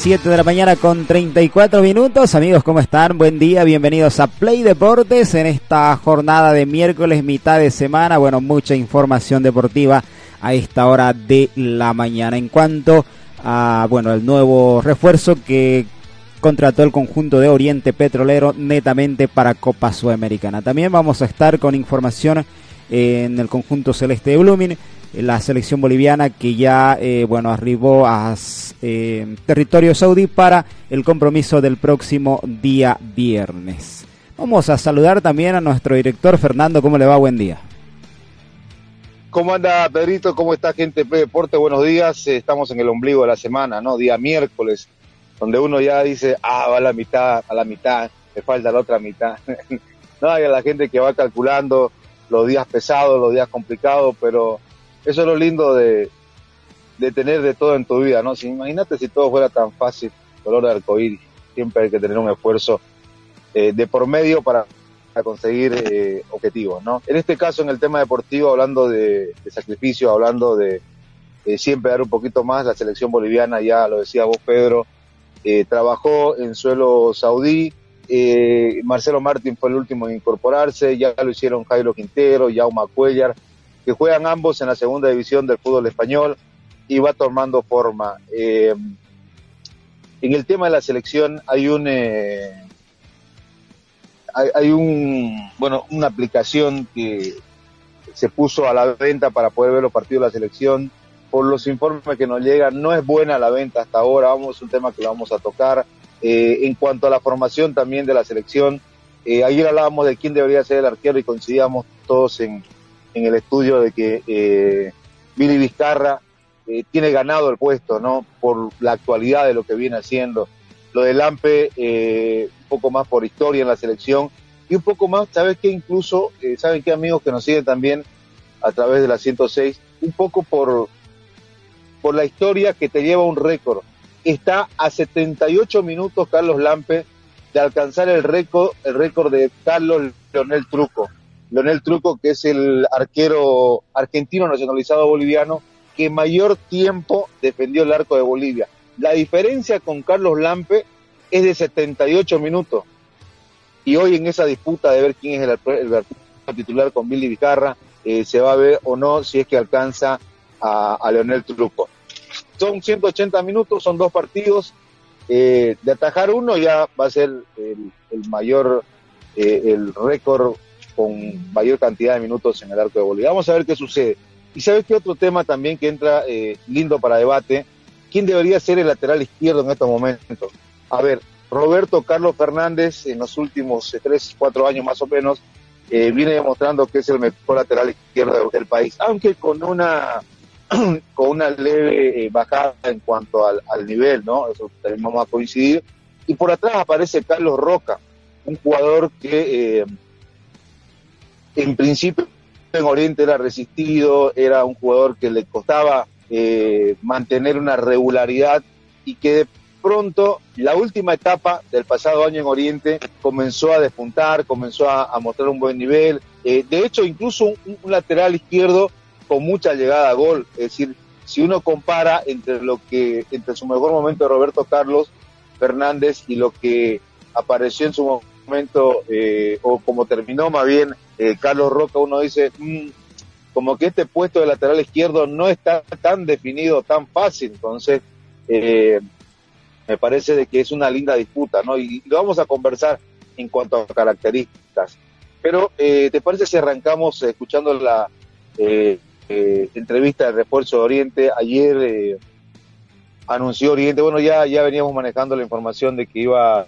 Siete de la mañana con 34 minutos. Amigos, ¿cómo están? Buen día, bienvenidos a Play Deportes en esta jornada de miércoles, mitad de semana. Bueno, mucha información deportiva a esta hora de la mañana. En cuanto a, bueno, el nuevo refuerzo que contrató el conjunto de Oriente Petrolero netamente para Copa Sudamericana. También vamos a estar con información en el conjunto celeste de Blooming la selección boliviana que ya eh, bueno arribó a eh, territorio saudí para el compromiso del próximo día viernes. Vamos a saludar también a nuestro director Fernando, ¿cómo le va? Buen día. ¿Cómo anda Pedrito? ¿Cómo está gente de Deporte? Buenos días. Estamos en el ombligo de la semana, ¿no? Día miércoles, donde uno ya dice, ah, va a la mitad, a la mitad, me falta la otra mitad. no, hay la gente que va calculando los días pesados, los días complicados, pero eso es lo lindo de, tener de todo en tu vida, ¿no? Si, imagínate si todo fuera tan fácil, color de arcoíris, siempre hay que tener un esfuerzo eh, de por medio para, conseguir eh, objetivos, ¿no? En este caso, en el tema deportivo, hablando de, sacrificio, hablando de siempre dar un poquito más, la selección boliviana, ya lo decía vos, Pedro, eh, trabajó en suelo saudí, Marcelo Martín fue el último en incorporarse, ya lo hicieron Jairo Quintero, Jaume Cuellar, que juegan ambos en la segunda división del fútbol español y va tomando forma. Eh, en el tema de la selección hay un eh, hay, un bueno una aplicación que se puso a la venta para poder ver los partidos de la selección. Por los informes que nos llegan, no es buena la venta hasta ahora. Vamos, es un tema que lo vamos a tocar. Eh, en cuanto a la formación también de la selección, ayer hablábamos de quién debería ser el arquero y coincidíamos todos en, en el estudio de que eh, Billy Vizcarra eh, tiene ganado el puesto, ¿no? Por la actualidad de lo que viene haciendo. Lo de Lampe, eh, un poco más por historia en la selección y un poco más, ¿sabes qué? Incluso, ¿saben qué amigos que nos siguen también a través de la 106? Un poco por, por la historia que te lleva un récord. Está a 78 minutos Carlos Lampe de alcanzar el récord, el récord de Carlos Leonel Truco. Leonel Truco, que es el arquero argentino nacionalizado boliviano que mayor tiempo defendió el arco de Bolivia. La diferencia con Carlos Lampe es de 78 minutos. Y hoy en esa disputa de ver quién es el, titular con Billy Vicarra, eh, se va a ver o no si es que alcanza a, Leonel Truco. Son 180 minutos, son dos partidos. Eh, de atajar uno ya va a ser el, mayor, eh, el récord con mayor cantidad de minutos en el arco de Bolivia. Vamos a ver qué sucede. Y sabes qué otro tema también que entra eh, lindo para debate, ¿quién debería ser el lateral izquierdo en estos momentos? A ver, Roberto Carlos Fernández en los últimos eh, tres, cuatro años más o menos eh, viene demostrando que es el mejor lateral izquierdo del país, aunque con una con una leve bajada en cuanto al, al, nivel, ¿no? Eso también vamos a coincidir. Y por atrás aparece Carlos Roca, un jugador que en principio en Oriente era resistido, era un jugador que le costaba eh, mantener una regularidad y que de pronto la última etapa del pasado año en Oriente comenzó a despuntar, comenzó a, mostrar un buen nivel. Eh, de hecho, incluso un, lateral izquierdo con mucha llegada a gol. Es decir, si uno compara entre lo que, entre su mejor momento de Roberto Carlos Fernández y lo que apareció en su momento, eh, o como terminó más bien eh, Carlos Roca, uno dice, mm, como que este puesto de lateral izquierdo no está tan definido, tan fácil, entonces eh, me parece de que es una linda disputa, ¿no? Y, lo vamos a conversar en cuanto a características. Pero, ¿te parece si arrancamos escuchando la entrevista de Refuerzo de Oriente? Ayer anunció Oriente, bueno, ya, ya veníamos manejando la información de que iba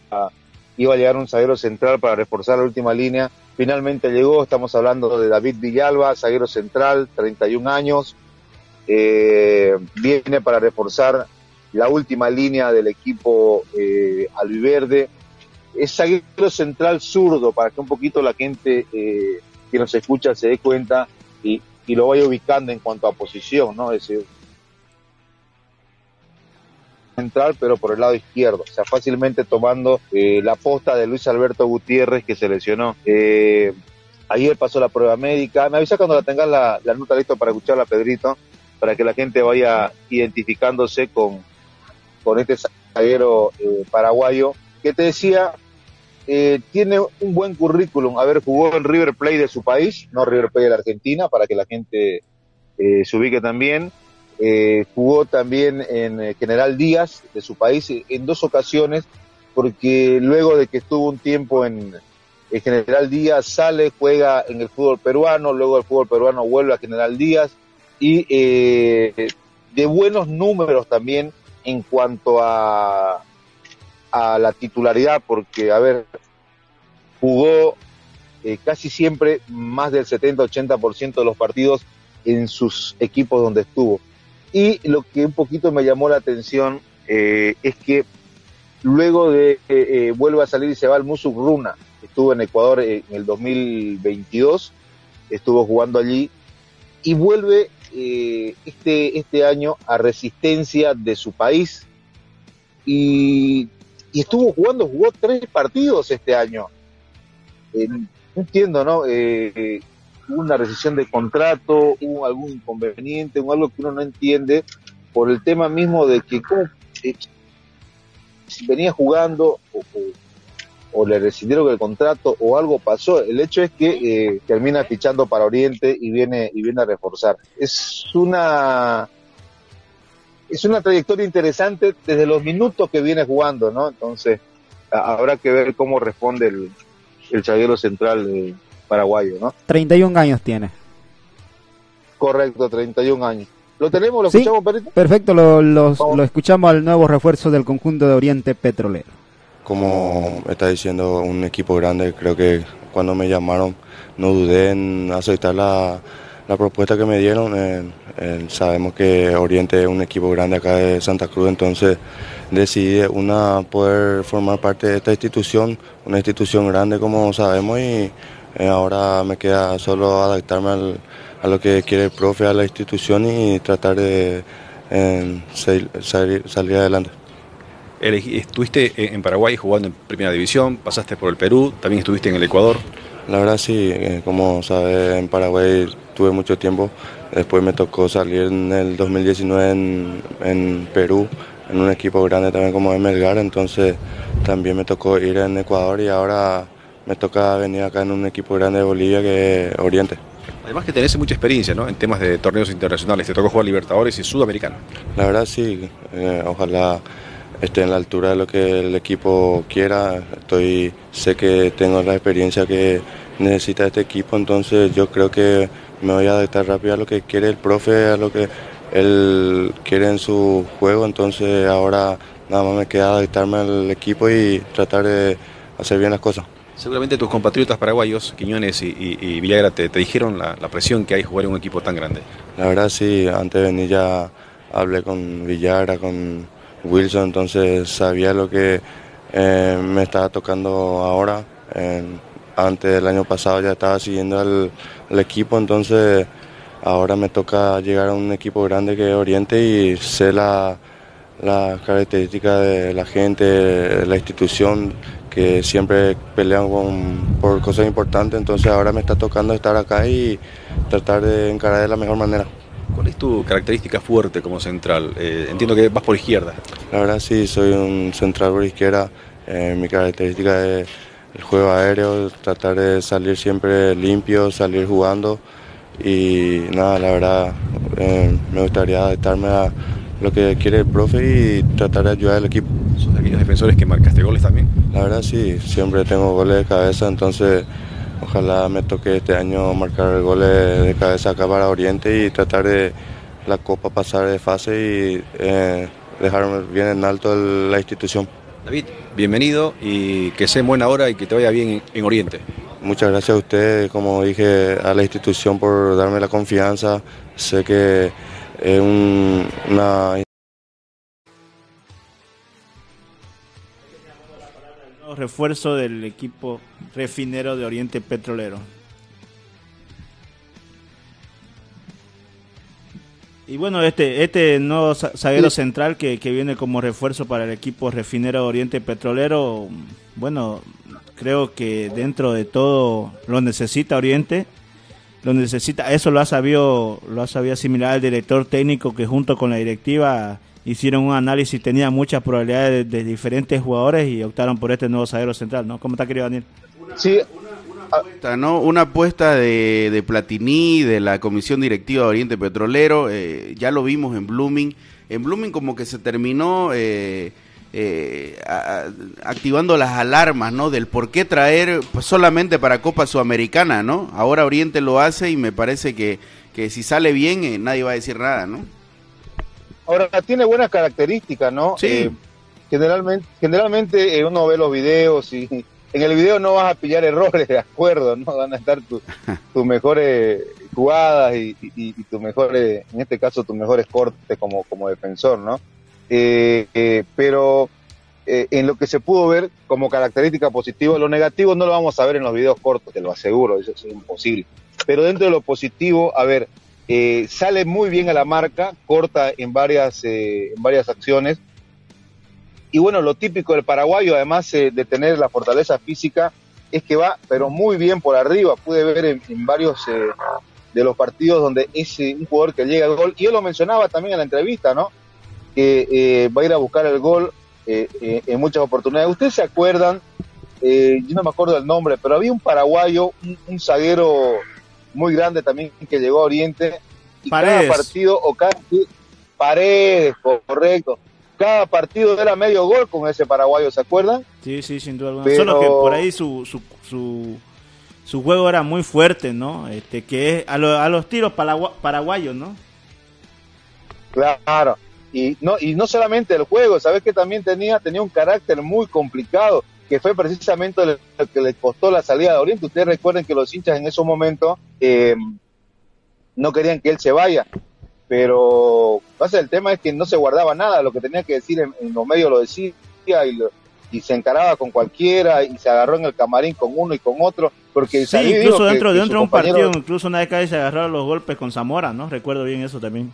iba a llegar un zaguero central para reforzar la última línea. Finalmente llegó, estamos hablando de David Villalba, zaguero central, 31 años. Eh, viene para reforzar la última línea del equipo eh, albiverde. Es zaguero central zurdo, para que un poquito la gente eh, que nos escucha se dé cuenta y, lo vaya ubicando en cuanto a posición, ¿no? Es central, pero por el lado izquierdo, o sea, fácilmente tomando eh, la posta de Luis Alberto Gutiérrez que se lesionó. Eh, ayer pasó la prueba médica. Me avisa cuando la tengas la, la nota lista para escucharla, Pedrito, para que la gente vaya identificándose con, con este zaguero eh, paraguayo, que te decía, eh, tiene un buen currículum. A ver, jugó en River Plate de su país, no River Plate de la Argentina, para que la gente eh, se ubique también. Eh, jugó también en eh, General Díaz de su país en dos ocasiones, porque luego de que estuvo un tiempo en, en General Díaz, sale, juega en el fútbol peruano, luego el fútbol peruano vuelve a General Díaz y eh, de buenos números también en cuanto a, a la titularidad, porque, a ver, jugó eh, casi siempre más del 70-80% de los partidos en sus equipos donde estuvo. Y lo que un poquito me llamó la atención eh, es que luego de eh, eh, vuelve a salir y se va al Musuk Runa, estuvo en Ecuador en el 2022, estuvo jugando allí y vuelve eh, este, este año a Resistencia de su país y, y estuvo jugando, jugó tres partidos este año. Eh, entiendo, ¿no? Eh, hubo una rescisión de contrato, hubo algún inconveniente, algo que uno no entiende por el tema mismo de que cómo, eh, venía jugando o, o, o, le rescindieron el contrato o algo pasó. El hecho es que eh, termina fichando para Oriente y viene y viene a reforzar. Es una es una trayectoria interesante desde los minutos que viene jugando, ¿no? Entonces a, habrá que ver cómo responde el, el chaguero central paraguayo, ¿no? 31 años tiene. Correcto, 31 años. ¿Lo tenemos? ¿Lo sí, escuchamos, Perito? Perfecto, lo, lo, lo, escuchamos al nuevo refuerzo del conjunto de Oriente Petrolero. Como está diciendo, un equipo grande, creo que cuando me llamaron no dudé en aceptar la, la propuesta que me dieron. Eh, eh, sabemos que Oriente es un equipo grande acá de Santa Cruz, entonces decidí una poder formar parte de esta institución, una institución grande como sabemos y ahora me queda solo adaptarme al, a lo que quiere el profe, a la institución y tratar de eh, salir, salir adelante. Estuviste en Paraguay jugando en Primera División, pasaste por el Perú, también estuviste en el Ecuador. La verdad sí, eh, como sabes, en Paraguay tuve mucho tiempo, después me tocó salir en el 2019 en, en Perú, en un equipo grande también como Melgar, entonces también me tocó ir en Ecuador y ahora me toca venir acá en un equipo grande de Bolivia que es Oriente. Además que tenés mucha experiencia ¿no? en temas de torneos internacionales, te tocó jugar Libertadores y Sudamericano. La verdad sí, eh, ojalá esté en la altura de lo que el equipo quiera. Estoy, sé que tengo la experiencia que necesita este equipo, entonces yo creo que me voy a adaptar rápido a lo que quiere el profe, a lo que él quiere en su juego, entonces ahora nada más me queda adaptarme al equipo y tratar de hacer bien las cosas. Seguramente tus compatriotas paraguayos, Quiñones y, Villagra, te, dijeron la, la, presión que hay jugar en un equipo tan grande. La verdad sí, antes de venir ya hablé con Villagra, con Wilson, entonces sabía lo que eh, me estaba tocando ahora. Eh, antes del año pasado ya estaba siguiendo al, equipo, entonces ahora me toca llegar a un equipo grande que es Oriente y sé la, la característica de la gente, la institución, que siempre pelean con, por cosas importantes, entonces ahora me está tocando estar acá y tratar de encarar de la mejor manera. ¿Cuál es tu característica fuerte como central? Eh, entiendo que vas por izquierda. La verdad sí, soy un central por izquierda. Eh, mi característica es el juego aéreo, tratar de salir siempre limpio, salir jugando y nada, la verdad eh, me gustaría adaptarme a lo que quiere el profe y tratar de ayudar al equipo. ¿Sos de aquellos defensores que marcaste goles también? La verdad sí, siempre tengo goles de cabeza, entonces ojalá me toque este año marcar goles de cabeza acá para Oriente y tratar de la Copa pasar de fase y eh, dejar bien en alto la institución. David, bienvenido y que sea en buena hora y que te vaya bien en, Oriente. Muchas gracias a usted, como dije, a la institución por darme la confianza. Sé que es una... Refuerzo del equipo refinero de Oriente Petrolero. Y bueno, este, este nuevo zaguero central que, viene como refuerzo para el equipo refinero Oriente Petrolero, bueno, creo que dentro de todo lo necesita Oriente, lo necesita, eso lo ha sabido, lo ha sabido asimilar el director técnico que junto con la directiva hicieron un análisis, tenía muchas probabilidades de, diferentes jugadores y optaron por este nuevo zaguero central, ¿no? ¿Cómo está querido Daniel? Sí, ¿no? Una apuesta de, de, Platini, de la Comisión Directiva de Oriente Petrolero, eh, ya lo vimos en Blooming. En Blooming como que se terminó eh, eh, activando las alarmas, ¿no? Del por qué traer pues, solamente para Copa Sudamericana, ¿no? Ahora Oriente lo hace y me parece que, que si sale bien nadie va a decir nada, ¿no? Ahora, tiene buenas características, ¿no? Sí. generalmente, generalmente uno ve los videos y en el video no vas a pillar errores, de acuerdo, ¿no? Van a estar tus mejores jugadas y, tus mejores, en este caso, tus mejores cortes como, como defensor, ¿no? Eh, eh, pero eh, en lo que se pudo ver como característica positiva, lo negativo no lo vamos a ver en los videos cortos, te lo aseguro, eso es imposible. Pero dentro de lo positivo, a ver, sale muy bien a la marca, corta en varias, en varias acciones, y bueno, lo típico del paraguayo, además eh, de tener la fortaleza física, es que va, pero muy bien por arriba. Pude ver en, varios eh, de los partidos donde es eh, un jugador que llega al gol. Y yo lo mencionaba también en la entrevista, ¿no? Que va a ir a buscar el gol en muchas oportunidades. ¿Ustedes se acuerdan? yo no me acuerdo del nombre, pero había un paraguayo, un, zaguero muy grande también que llegó a Oriente. Y cada partido, o cada paredes, correcto cada partido era medio gol con ese paraguayo, ¿se acuerdan? Sí, sí, sin duda alguna. Solo que por ahí su, su, su, juego era muy fuerte, ¿no? Este, que es a, a los tiros paraguayos, ¿no? Claro. Y no, y no solamente el juego, ¿sabes que también tenía, tenía un carácter muy complicado, que fue precisamente lo que le costó la salida de Oriente. Ustedes recuerden que los hinchas en esos momentos eh, no querían que él se vaya pero pasa el tema es que no se guardaba nada, lo que tenía que decir en, los medios lo decía y, y se encaraba con cualquiera y se agarró en el camarín con uno y con otro, porque sí, incluso dentro, dentro de un partido, incluso una vez que se agarraron los golpes con Zamora, ¿no? Recuerdo bien eso también.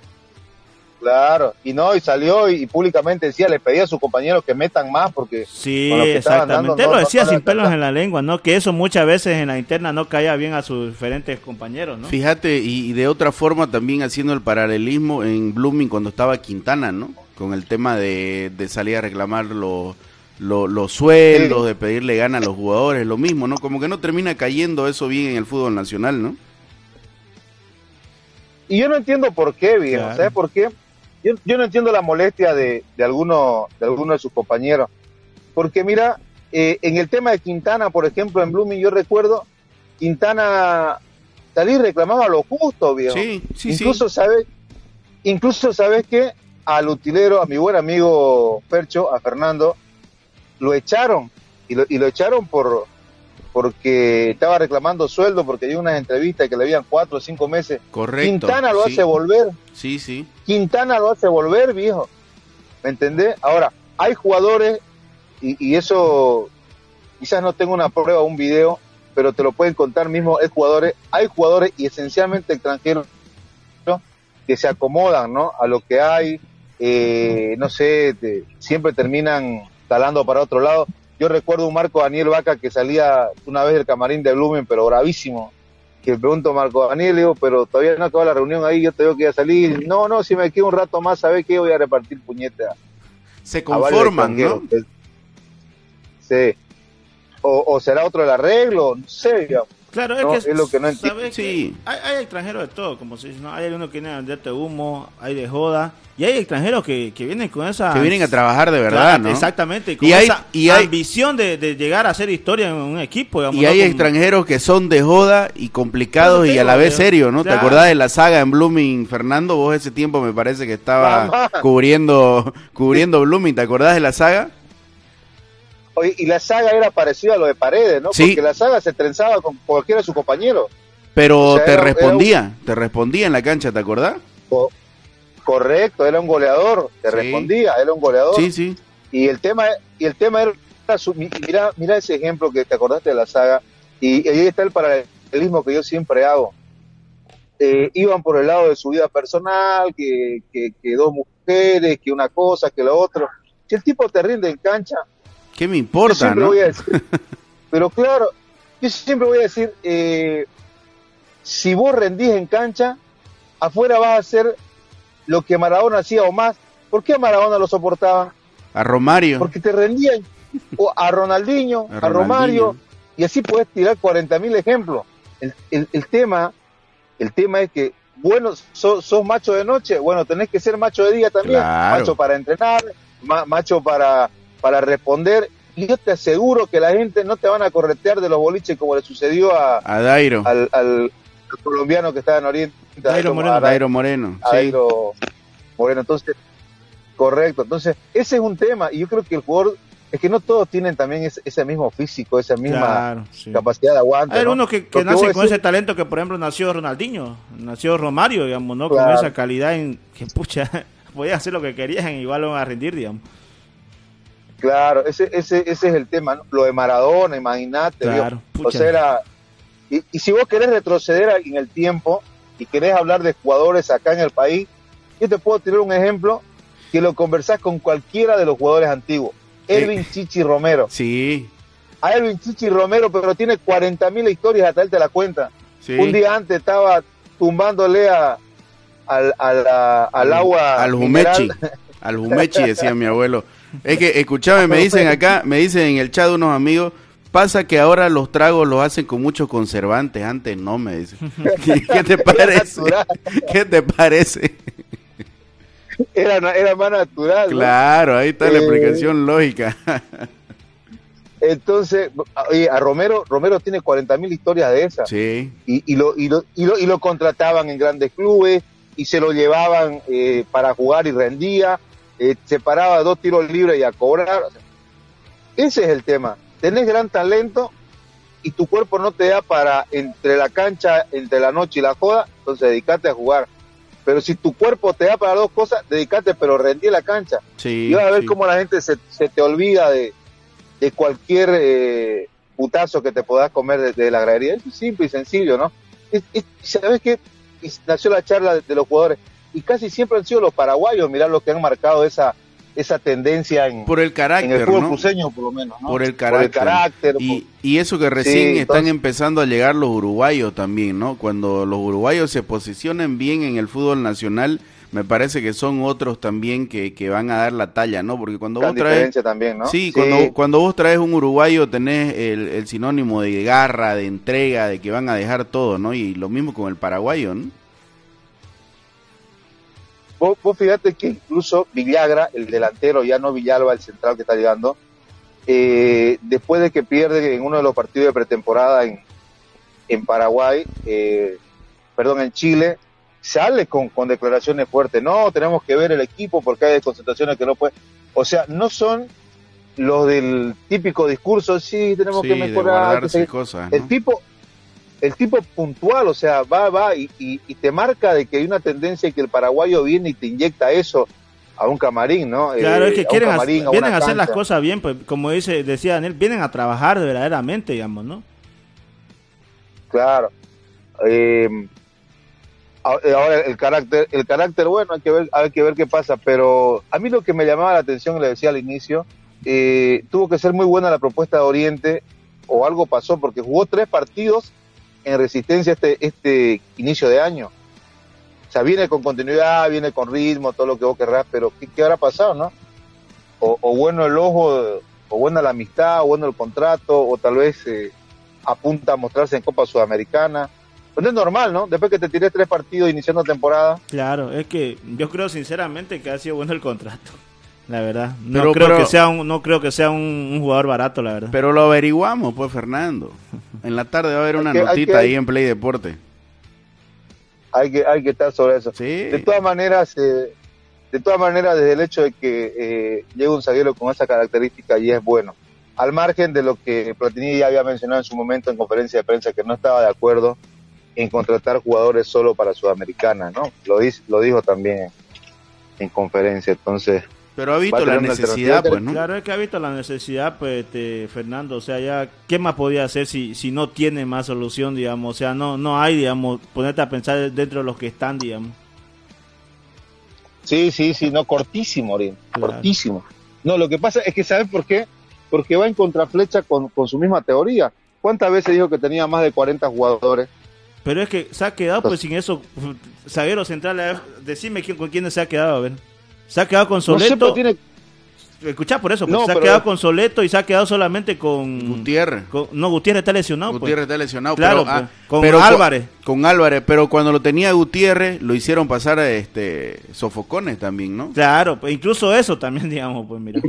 Claro, y no, y salió y, públicamente decía, le pedía a sus compañeros que metan más porque... Sí, exactamente, lo decía sin pelos en la lengua, ¿no? Que eso muchas veces en la interna no caía bien a sus diferentes compañeros, ¿no? Fíjate, y, de otra forma también haciendo el paralelismo en Blooming cuando estaba Quintana, ¿no? Con el tema de, salir a reclamar los, los, sueldos, de pedirle gana a los jugadores, lo mismo, ¿no? Como que no termina cayendo eso bien en el fútbol nacional, ¿no? Y yo no entiendo por qué, viejo, ¿sabes por qué? Yo, no entiendo la molestia de, de alguno de alguno de sus compañeros, porque mira, eh, en el tema de Quintana, por ejemplo, en Blooming, yo recuerdo, Quintana salí reclamaba lo justo, viejo. Sí, sí, incluso, ¿sabes? Incluso, ¿sabes que Al utilero, a mi buen amigo Percho, a Fernando, lo echaron, y lo, y lo echaron por, porque estaba reclamando sueldo, porque hay unas entrevistas que le habían cuatro o cinco meses. Correcto. Quintana lo hace volver. Sí, sí. Quintana lo hace volver, viejo. ¿Me entendés? Ahora, hay jugadores, y, eso quizás no tengo una prueba, un video, pero te lo pueden contar mismo, hay jugadores, hay jugadores y esencialmente extranjeros que se acomodan, ¿no? A lo que hay, eh, no sé, siempre terminan talando para otro lado. Yo recuerdo un Marco Daniel Vaca que salía una vez del camarín de Blumen, pero bravísimo. Que pregunto a Marco Daniel, digo, pero todavía no acaba la reunión ahí, yo tengo que ir a salir. No, no, si me quedo un rato más, ¿sabes qué? Voy a repartir puñetas. Se conforman, ¿no? Sí. O, será otro el arreglo, no sé, Claro, No, es, que es lo que no entiendo. ¿sabes Sí. Hay, hay extranjeros de todo, como dice, ¿no? Hay algunos que vienen a venderte humo, hay de joda, y hay extranjeros que, que vienen con esa... Que vienen a trabajar de verdad, Claro, ¿no? Exactamente, y con Y hay- esa y hay- ambición de, de llegar a hacer historia en un equipo. digamos, Y hay Con- extranjeros que son de joda y complicados y a la vez serios, ¿no? ¿Te acordás de la saga en Blooming, Fernando? Vos ese tiempo me parece que estaba Mamá. cubriendo cubriendo Blooming, ¿te acordás de la saga? Oye, y la saga era parecida a lo de Paredes, ¿no? Sí. Porque la saga se trenzaba con cualquiera de sus compañeros. Pero O sea, te era- era un- respondía, te respondía en la cancha, ¿te acordás? Co- correcto, era un goleador, te Sí. respondía, era un goleador. Sí, sí. Y el tema y el tema era su- mira, mira ese ejemplo que te acordaste de la saga y, ahí está el paralelismo que yo siempre hago. Eh, iban por el lado de su vida personal, que, que, que dos mujeres, que una cosa, que lo otro. Si el tipo te rinde en cancha, ¿Qué me importa, no? voy a decir, pero claro, yo siempre voy a decir, eh, si vos rendís en cancha, afuera vas a hacer lo que Maradona hacía o más. ¿Por qué a Maradona lo soportaban? A Romario. Porque te rendían o a Ronaldinho, A a, Romario, y así puedes tirar 40.000 ejemplos. El, el- el tema, el tema es que, bueno, sos, sos macho de noche, bueno, tenés que ser macho de día también, Claro. macho para entrenar, ma- macho para, para responder, y yo te aseguro que la gente no te van a corretear de los boliches como le sucedió a, A Dairo. al, al colombiano que estaba en Oriente, Dairo Moreno. a Dairo Moreno. a Sí. Dairo Moreno. Entonces, correcto. Entonces, ese es un tema. Y yo creo que el jugador, es que no todos tienen también ese, ese mismo físico, esa misma Claro, sí. capacidad de aguante. Hay ¿no? unos que, nacen con decís- ese talento que, por ejemplo, nació Ronaldinho, nació Romario, digamos, ¿no? Con esa calidad en que, pucha, podían hacer lo que querían, igual van a rendir, digamos. Claro, ese, ese, ese es el tema. ¿no? Lo de Maradona, imagínate. Claro. O sea, era- y, y si vos querés retroceder en el tiempo y querés hablar de jugadores acá en el país, yo te puedo tirar un ejemplo que lo conversás con cualquiera de los jugadores antiguos. Elvin Chichi Romero. Sí, A Elvin Chichi Romero, pero tiene 40 mil historias, hasta él te la cuenta. sí. Un día antes estaba tumbándole a, al, a al agua. Al mineral. Al Jumechi, decía mi abuelo. Es que, escuchame, me dicen acá, me dicen en el chat unos amigos, pasa que ahora los tragos los hacen con muchos conservantes, antes no, me dicen. ¿Qué, qué te parece? ¿Qué te parece? Era, era más natural. ¿no? Claro, ahí está la Eh. explicación lógica. Entonces, oye, a Romero, Romero tiene 40 mil historias de esas. Sí, Y, y, lo, y, lo, y, lo, y lo contrataban en grandes clubes y se lo llevaban eh, para jugar y rendía. Eh, se paraba dos tiros libres y a cobrar. Ese es el tema. Tenés gran talento y tu cuerpo no te da para entre la cancha, entre la noche y la joda, entonces dedicate a jugar. Pero si tu cuerpo te da para dos cosas, dedicate, pero rendí en la cancha. sí. Y vas a ver sí. cómo la gente se, se te olvida de, de cualquier eh, putazo que te puedas comer de, de la gradería. Es simple y sencillo, ¿no? Es- ¿Sabes qué? Y nació la charla de, de los jugadores. Y casi siempre han sido los paraguayos, mirá los que han marcado esa, esa tendencia en, Por el en el carácter, fútbol ¿no? cruceño, por lo menos. ¿no? Por el carácter. carácter, Y, y eso que recién Sí, están empezando a llegar los uruguayos también, ¿no? Cuando los uruguayos se posicionan bien en el fútbol nacional, me parece que son otros también que, que van a dar la talla, ¿no? Porque cuando gran vos traes... también, ¿no? Sí, Cuando, cuando vos traes un uruguayo tenés el, el sinónimo de garra, de entrega, de que van a dejar todo, ¿no? Y lo mismo con el paraguayo, ¿no? Vos, vos fíjate que incluso Villagra, el delantero, ya no Villalba, el central que está llegando, eh, después de que pierde en uno de los partidos de pretemporada en, en Paraguay, eh, perdón, en Chile, sale con, con declaraciones fuertes. No, tenemos que ver el equipo porque hay concentraciones que no puede. O sea, no son los del típico discurso, sí, tenemos Sí, que de mejorar. que seguir". cosas, El tipo, el tipo puntual, o sea, va, va y, y- y te marca de que hay una tendencia que el paraguayo viene y te inyecta eso a un camarín, ¿no? Claro, Eh, es que a un quieren hacer- camarín, a vienen una a hacer las cosas bien, pues como dice decía Daniel, vienen a trabajar verdaderamente, digamos, ¿no? Claro. Eh, eh, ahora el carácter, el carácter, bueno, hay que ver, hay que ver qué pasa, pero a mí lo que me llamaba la atención, le decía al inicio, eh, tuvo que ser muy buena la propuesta de Oriente, o algo pasó, porque jugó tres partidos en resistencia este, este inicio de año. O sea, viene con continuidad, viene con ritmo, todo lo que vos querrás, pero ¿qué, habrá pasado, no? O, bueno el ojo, o buena la amistad, o bueno el contrato, o tal vez eh, apunta a mostrarse en Copa Sudamericana. Pues es normal, ¿no? Después que te tiré tres partidos iniciando temporada. Claro, es que yo creo sinceramente que ha sido bueno el contrato. La verdad, no creo que sea un no creo que sea un, jugador barato, la verdad. Pero lo averiguamos, pues Fernando. En la tarde va a haber una notita ahí en Play Deporte. Hay que hay que estar sobre eso. De todas maneras, eh, de todas maneras, desde el hecho de que eh, llegue un zaguero con esa característica y es bueno. Al margen de lo que Platini ya había mencionado en su momento en conferencia de prensa, que no estaba de acuerdo en contratar jugadores solo para Sudamericana, ¿no? Lo, lo dijo también en conferencia. Entonces, pero ha visto la necesidad, pues, ¿no? Claro, es que ha visto la necesidad, pues, este, Fernando. O sea, ya, ¿qué más podía hacer si, si no tiene más solución, digamos? O sea, no, no hay, digamos, ponerte a pensar dentro de los que están, digamos. Sí, sí, sí, no, cortísimo, cortísimo. No, lo que pasa es que, ¿sabes por qué? Porque va en contraflecha con, con su misma teoría. ¿Cuántas veces dijo que tenía más de 40 jugadores? Pero es que se ha quedado, pues, sin eso, zaguero central, decime quién, con quién se ha quedado, a ver. Se ha quedado con Soleto. tiene... Escuchá por eso, pues, se ha quedado con Soleto y se ha quedado solamente con Gutiérrez. no, Gutiérrez está lesionado. Pues. Gutiérrez está lesionado, claro, pero, pues, con Álvarez. Con, Álvarez, pero cuando lo tenía Gutiérrez lo hicieron pasar a este sofocones también, ¿no? Claro, incluso eso también, digamos, pues mira.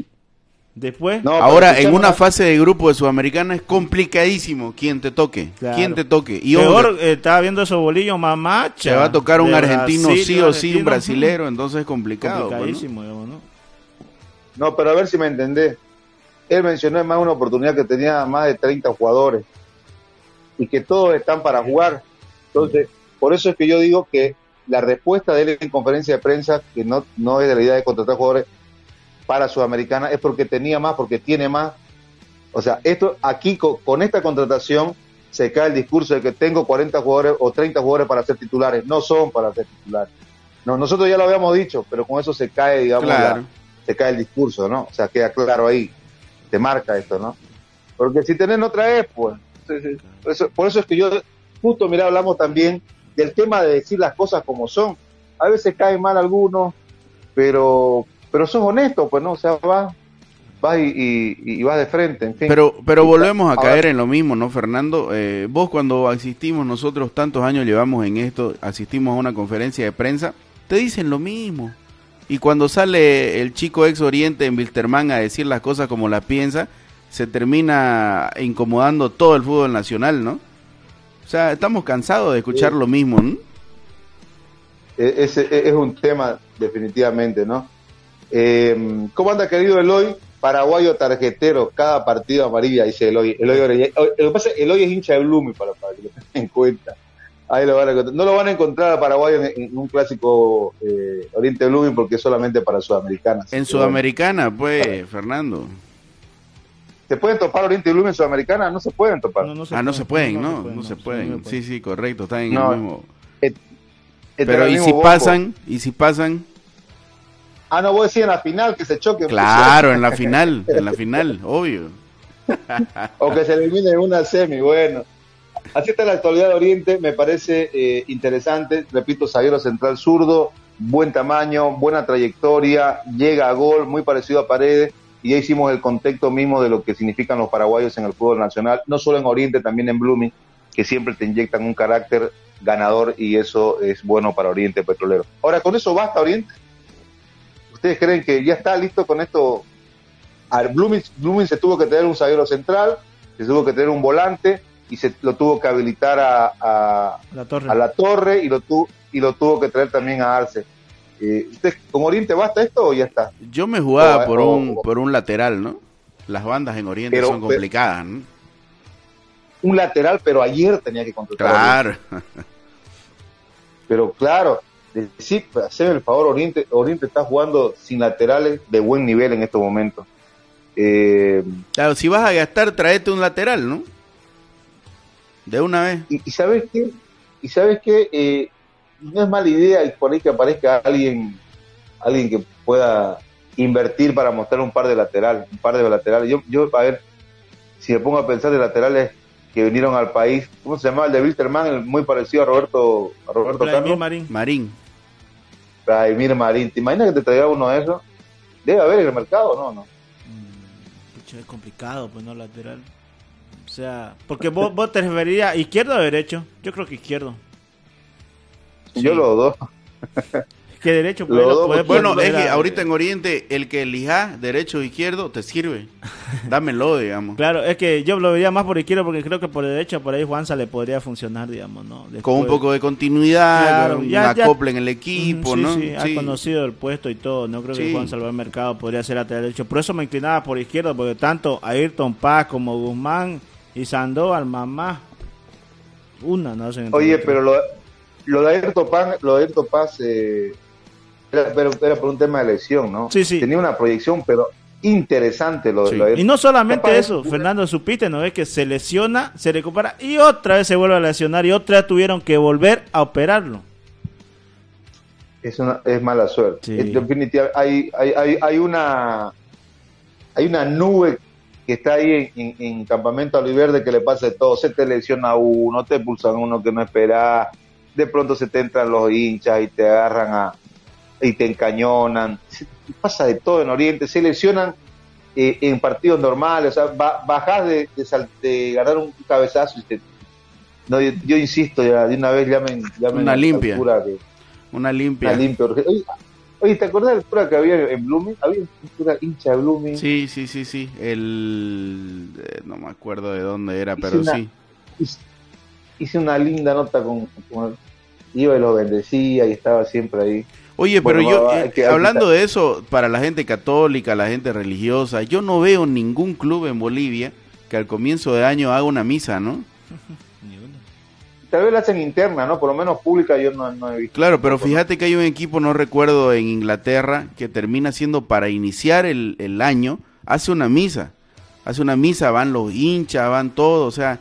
Después. Ahora, en una fase de grupo de Sudamericana es complicadísimo quien te toque. Quien te toque. Y Peor, eh, estaba viendo esos bolillos mamacha. Se va a tocar un argentino sí o sí, un brasilero, entonces es complicado. Pues, Complicadísimo, ¿no? No, pero a ver si me entendés. Él mencionó en más una oportunidad que tenía más de 30 jugadores y que todos están para jugar. Entonces, por eso es que yo digo que la respuesta de él en conferencia de prensa, que no, no es de la idea de contratar jugadores, para Sudamericana es porque tenía más, porque tiene más. O sea, esto aquí con, esta contratación se cae el discurso de que tengo 40 jugadores o 30 jugadores para ser titulares. No son para ser titulares. No, nosotros ya lo habíamos dicho, pero con eso se cae, digamos, se cae el discurso, ¿no? O sea, queda claro ahí, te marca esto, ¿no? Porque si tenés otra vez, pues, por eso, por eso es que yo, justo, mira, hablamos también del tema de decir las cosas como son. A veces caen mal algunos, pero pero sos honesto, pues no, o sea, vas va y, y, vas de frente, en fin. Pero, pero volvemos a caer en lo mismo, ¿no, Fernando? Eh, vos cuando asistimos, nosotros tantos años llevamos en esto, asistimos a una conferencia de prensa, te dicen lo mismo. Y cuando sale el chico ex Oriente en Wilterman a decir las cosas como las piensa, se termina incomodando todo el fútbol nacional, ¿no? O sea, estamos cansados de escuchar lo mismo, ¿no? E, ese es un tema definitivamente, ¿no? Eh, ¿Cómo anda, querido Eloy? Paraguayo tarjetero, cada partido amarilla, dice Eloy. Eloy Lo que pasa es que Eloy es hincha de Blooming, para, que lo tengan en cuenta. Ahí lo van a encontrar. No lo van a encontrar a Paraguayo en, un clásico eh, Oriente Blooming porque es solamente para Sudamericanas. En Sudamericana, pues, Fernando. ¿Se pueden topar Oriente Blooming en Sudamericana? No se pueden topar. ah, no se pueden, no, no, se pueden. Sí, sí, correcto, están en el mismo. Pero, ¿y si pasan? ¿Y si pasan? Ah, no, voy a decir en la final que se choque. Claro, en la final, en la final, obvio. o que se elimine en una semi, bueno. Así está la actualidad de Oriente, me parece eh, interesante. Repito, zaguero central zurdo, buen tamaño, buena trayectoria, llega a gol, muy parecido a Paredes. Y ya hicimos el contexto mismo de lo que significan los paraguayos en el fútbol nacional, no solo en Oriente, también en Blooming, que siempre te inyectan un carácter ganador y eso es bueno para Oriente Petrolero. Ahora, ¿con eso basta Oriente? ¿Ustedes creen que ya está listo con esto? Al Blooming, se tuvo que tener un zaguero central, se tuvo que tener un volante y se lo tuvo que habilitar a, la, torre. y lo, y lo tuvo que traer también a Arce. Eh, ¿Con Oriente basta esto o ya está? Yo me jugaba por, un, por un lateral, ¿no? Las bandas en Oriente son complicadas, ¿no? Un lateral, pero ayer tenía que contratar. Claro. Pero claro, sí, hacer el favor, Oriente, Oriente está jugando sin laterales de buen nivel en estos momentos. Eh, claro, si vas a gastar, traete un lateral, ¿no? De una vez. Y, sabes qué, y sabes qué, eh, no es mala idea y por ahí que aparezca alguien, alguien que pueda invertir para mostrar un par de laterales, un par de laterales. Yo, yo a ver, si me pongo a pensar de laterales que vinieron al país, ¿cómo se llama? El de Wilterman, muy parecido a Roberto, a Roberto Carlos. Marín. Marín. Vladimir Marín. ¿Te imaginas que te traiga uno de esos? Debe haber en el mercado, ¿no? no. Mm, es complicado, pues no lateral. O sea, porque vos, vos te referirías izquierdo o derecho. Yo creo que izquierdo. Yo los dos. Que derecho pues, dos, puede Bueno, es que ahorita en Oriente el que elija derecho o izquierdo te sirve. Dámelo, digamos. Claro, es que yo lo vería más por izquierdo porque creo que por derecho por ahí Juanza le podría funcionar, digamos, ¿no? Con un poco de continuidad, Claro, ya- una ya- copla en el equipo, sí, ¿no? Sí, ha conocido el puesto y todo. No creo que Sí. Juan Salvador Mercado podría ser lateral derecho. Por eso me inclinaba por izquierdo, porque tanto Ayrton Paz como Guzmán y Sandoval, mamá, una no entre Oye, pero lo, lo de Ayrton Paz, lo de Ayrton Paz eh, era, pero era por un tema de lesión, ¿no? Sí, sí. Tenía una proyección, pero interesante lo, de Sí. Y no solamente Capaz- eso, Fernando, supiste, ¿no? Es que se lesiona, se recupera y otra vez se vuelve a lesionar y otra vez tuvieron que volver a operarlo. es, una, es mala suerte. Sí. En definitiva, hay, hay, hay, hay una hay una nube que está ahí en, en- en Campamento Aliverde que le pasa de todo. Se te lesiona uno, te pulsan uno que no esperás, de pronto se te entran los hinchas y te agarran a y te encañonan. Pasa de todo en Oriente, se lesionan eh, en partidos normales, o sea, ba- bajás de, de, sal- de ganar un cabezazo y te... No, yo, yo insisto, ya de una vez llamen, llamen Una limpia. Una limpia. una limpia. Oye, oye, ¿te acordás del cura que había en Blooming? Había un cura hincha de Blooming. Sí, sí, sí, sí. El... eh, no me acuerdo de dónde era, Hice pero una- sí. Hice- Hice una linda nota con, con él. Iba y lo bendecía y estaba siempre ahí. Oye, pero Bueno, yo, va, va, eh, hablando de eso, para la gente católica, la gente religiosa, yo no veo ningún club en Bolivia que al comienzo de año haga una misa, ¿no? Tal vez la hacen interna, ¿no? Por lo menos pública yo no, no he visto. Claro, pero fíjate que hay un equipo, no recuerdo, en Inglaterra, que termina siendo para iniciar el, el año, hace una misa. Hace una misa, van los hinchas, van todos, o sea,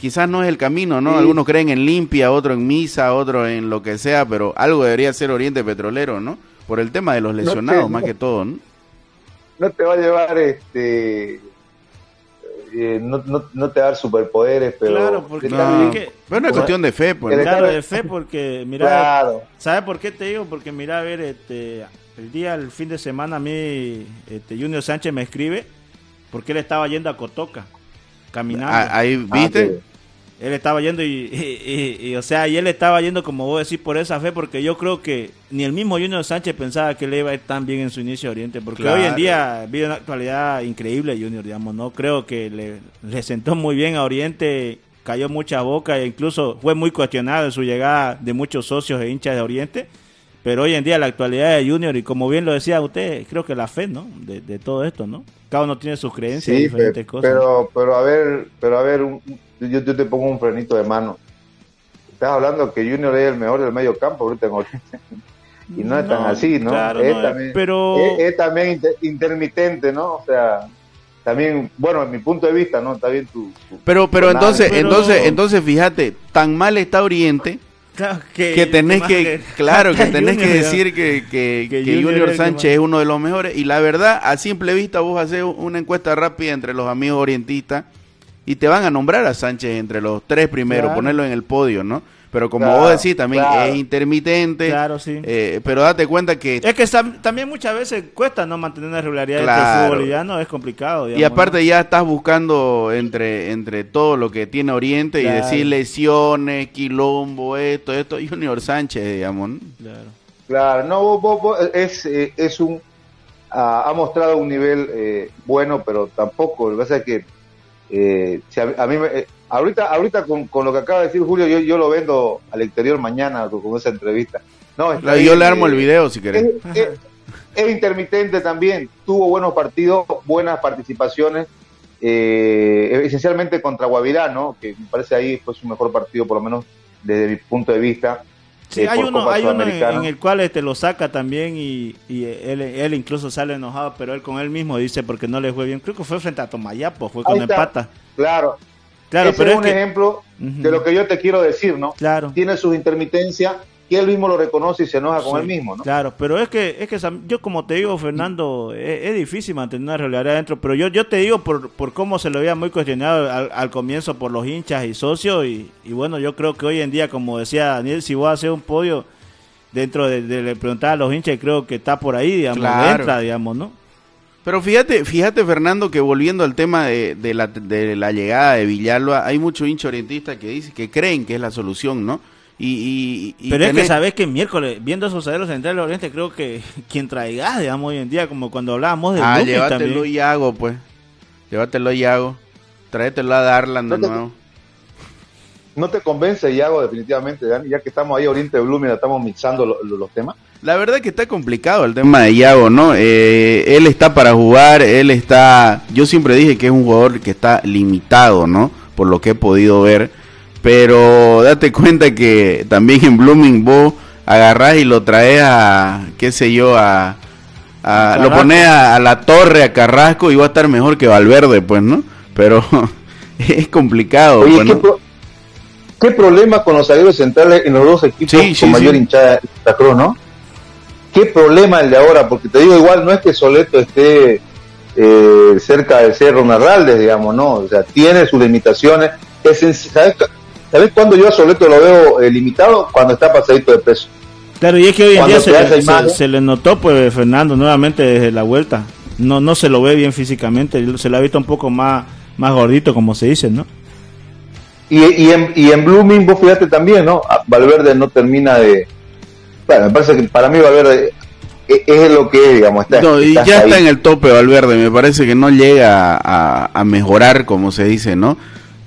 quizás no es el camino, ¿no? Sí. Algunos creen en limpia, otros en misa, otros en lo que sea, pero algo debería ser Oriente Petrolero, ¿no? Por el tema de los lesionados, más no. que todo, ¿no? No te va a llevar este. eh, no, no, no te va a dar superpoderes, pero. Claro, porque No, que- pero es una como- cuestión de fe, pues. ¿no? Claro. de fe, porque mira, Claro. ¿sabes por qué te digo? Porque mira, a ver, este, el día, el fin de semana, a mí, este, Junior Sánchez me escribe porque él estaba yendo a Cotoca, caminando. Ah, Ahí, Ah, ¿viste? Él estaba yendo y, y- y- y, o sea, y él estaba yendo, como vos decís, por esa fe, porque yo creo que ni el mismo Junior Sánchez pensaba que le iba a ir tan bien en su inicio de Oriente, porque Claro. hoy en día vive una actualidad increíble Junior, digamos, no creo que le, le sentó muy bien a Oriente, cayó mucha boca e incluso fue muy cuestionado en su llegada de muchos socios e hinchas de Oriente, pero hoy en día la actualidad de Junior, y como bien lo decía usted, creo que la fe, ¿no? De, de todo esto, ¿no? Cada uno tiene sus creencias y diferentes pe- cosas. pero, pero a ver, pero a ver, un- yo, yo te pongo un frenito de mano. Estás hablando que Junior es el mejor del medio campo ahorita en. Y no es tan así, ¿no? claro, es, no, también, pero- es, es también inter- intermitente, ¿no? O sea, también, bueno, en mi punto de vista, ¿no? Está bien tu... tu- Pero, pero entonces, pero- entonces, entonces, fíjate, tan mal está Oriente Claro, que tenés que, claro, que tenés que Junior, decir que, que, Que que Junior Junior Sánchez es uno de los mejores. Y la verdad, a simple vista, vos haces una encuesta rápida entre los amigos orientistas y te van a nombrar a Sánchez entre los tres primeros, Claro. ponerlo en el podio, ¿no? Pero como Claro, vos decís, también claro. es intermitente. Claro, sí. eh, pero date cuenta que Es que también muchas veces cuesta no mantener una regularidad el Claro. fútbol boliviano, es complicado. Y digamos, aparte ¿no? ya estás buscando entre, entre todo lo que tiene Oriente y decir lesiones, quilombo, esto, esto, Junior Sánchez, digamos. ¿no? Claro. Claro, no, vos- vos- vos- es, eh, es un... ah, ha mostrado un nivel eh, bueno, pero tampoco, lo que pasa es que eh, si a, a mí me- eh, ahorita ahorita con, con lo que acaba de decir Julio, yo, yo lo vendo al exterior mañana con, con esa entrevista. No, está Yo bien, le armo eh, el video si querés. Es, es- es intermitente también, tuvo buenos partidos, buenas participaciones, eh, esencialmente contra Guavirá, ¿no? que me parece ahí fue su mejor partido, por lo menos desde mi punto de vista. Sí, eh, hay uno, hay uno en, el cual este lo saca también y, y él, él incluso sale enojado, pero él con él mismo dice porque no le fue bien. Creo que fue frente a Tomayapo, fue con empata. Claro, Claro, ese pero es un que, ejemplo de lo que yo te quiero decir, ¿no? claro. Tiene sus intermitencias que él mismo lo reconoce y se enoja con Sí, él mismo, ¿no? Claro, pero es que, es que yo como te digo, Fernando, es, es difícil mantener una regularidad adentro, pero yo, yo te digo por, por cómo se lo había muy cuestionado al, al comienzo por los hinchas y socios, y, y bueno, yo creo que hoy en día, como decía Daniel, si vos haces un podio dentro de, preguntar a los hinchas, creo que está por ahí, digamos, Claro. entra, digamos, ¿no? Pero fíjate, fíjate Fernando, que volviendo al tema de, de, la, de la llegada de Villalba, hay mucho hincha orientista que dice que creen que es la solución, ¿no? Y, y, Pero es que sabes que miércoles, viendo esos central centrales del Oriente, creo que quien traiga, digamos, hoy en día, como cuando hablábamos de Ah, llévatelo y hago, pues. Llévatelo y hago. Tráetelo a Darlan de nuevo. ¿No te convence Yago definitivamente, ya que estamos ahí Oriente Blooming, estamos mixando los temas? La verdad que está complicado el tema de Yago, ¿no? Eh, él está para jugar, él está... Yo siempre dije que es un jugador que está limitado, ¿no? Por lo que he podido ver. Pero date cuenta que también en Blooming vos agarrás y lo traes a, qué sé yo, a... lo pones a, la torre, a Carrasco y va a estar mejor que Valverde, pues, ¿no? Pero es complicado. Oye, pues, ¿qué, ¿qué, problema con los zagueros centrales en los dos equipos con mayor hinchada de Cruz, no? ¿Qué problema el de ahora? Porque te digo, igual no es que Soleto esté eh, cerca del Cerro Narraldes, digamos, ¿no? O sea, tiene sus limitaciones. ¿sabes, ¿Sabes cuándo yo a Soleto lo veo eh, limitado? Cuando está pasadito de peso. Claro, y es que hoy en día se, se, le notó, pues, Fernando, nuevamente desde la vuelta. No no se lo ve bien físicamente, se lo ha visto un poco más, más gordito, como se dice, ¿no? Y, y, en, y en Blooming, vos fíjate también, ¿no? Valverde no termina de, bueno, me parece que para mí Valverde es lo que es, digamos. Está, no, y ya está en el tope Valverde, me parece que no llega a, mejorar, como se dice, ¿no?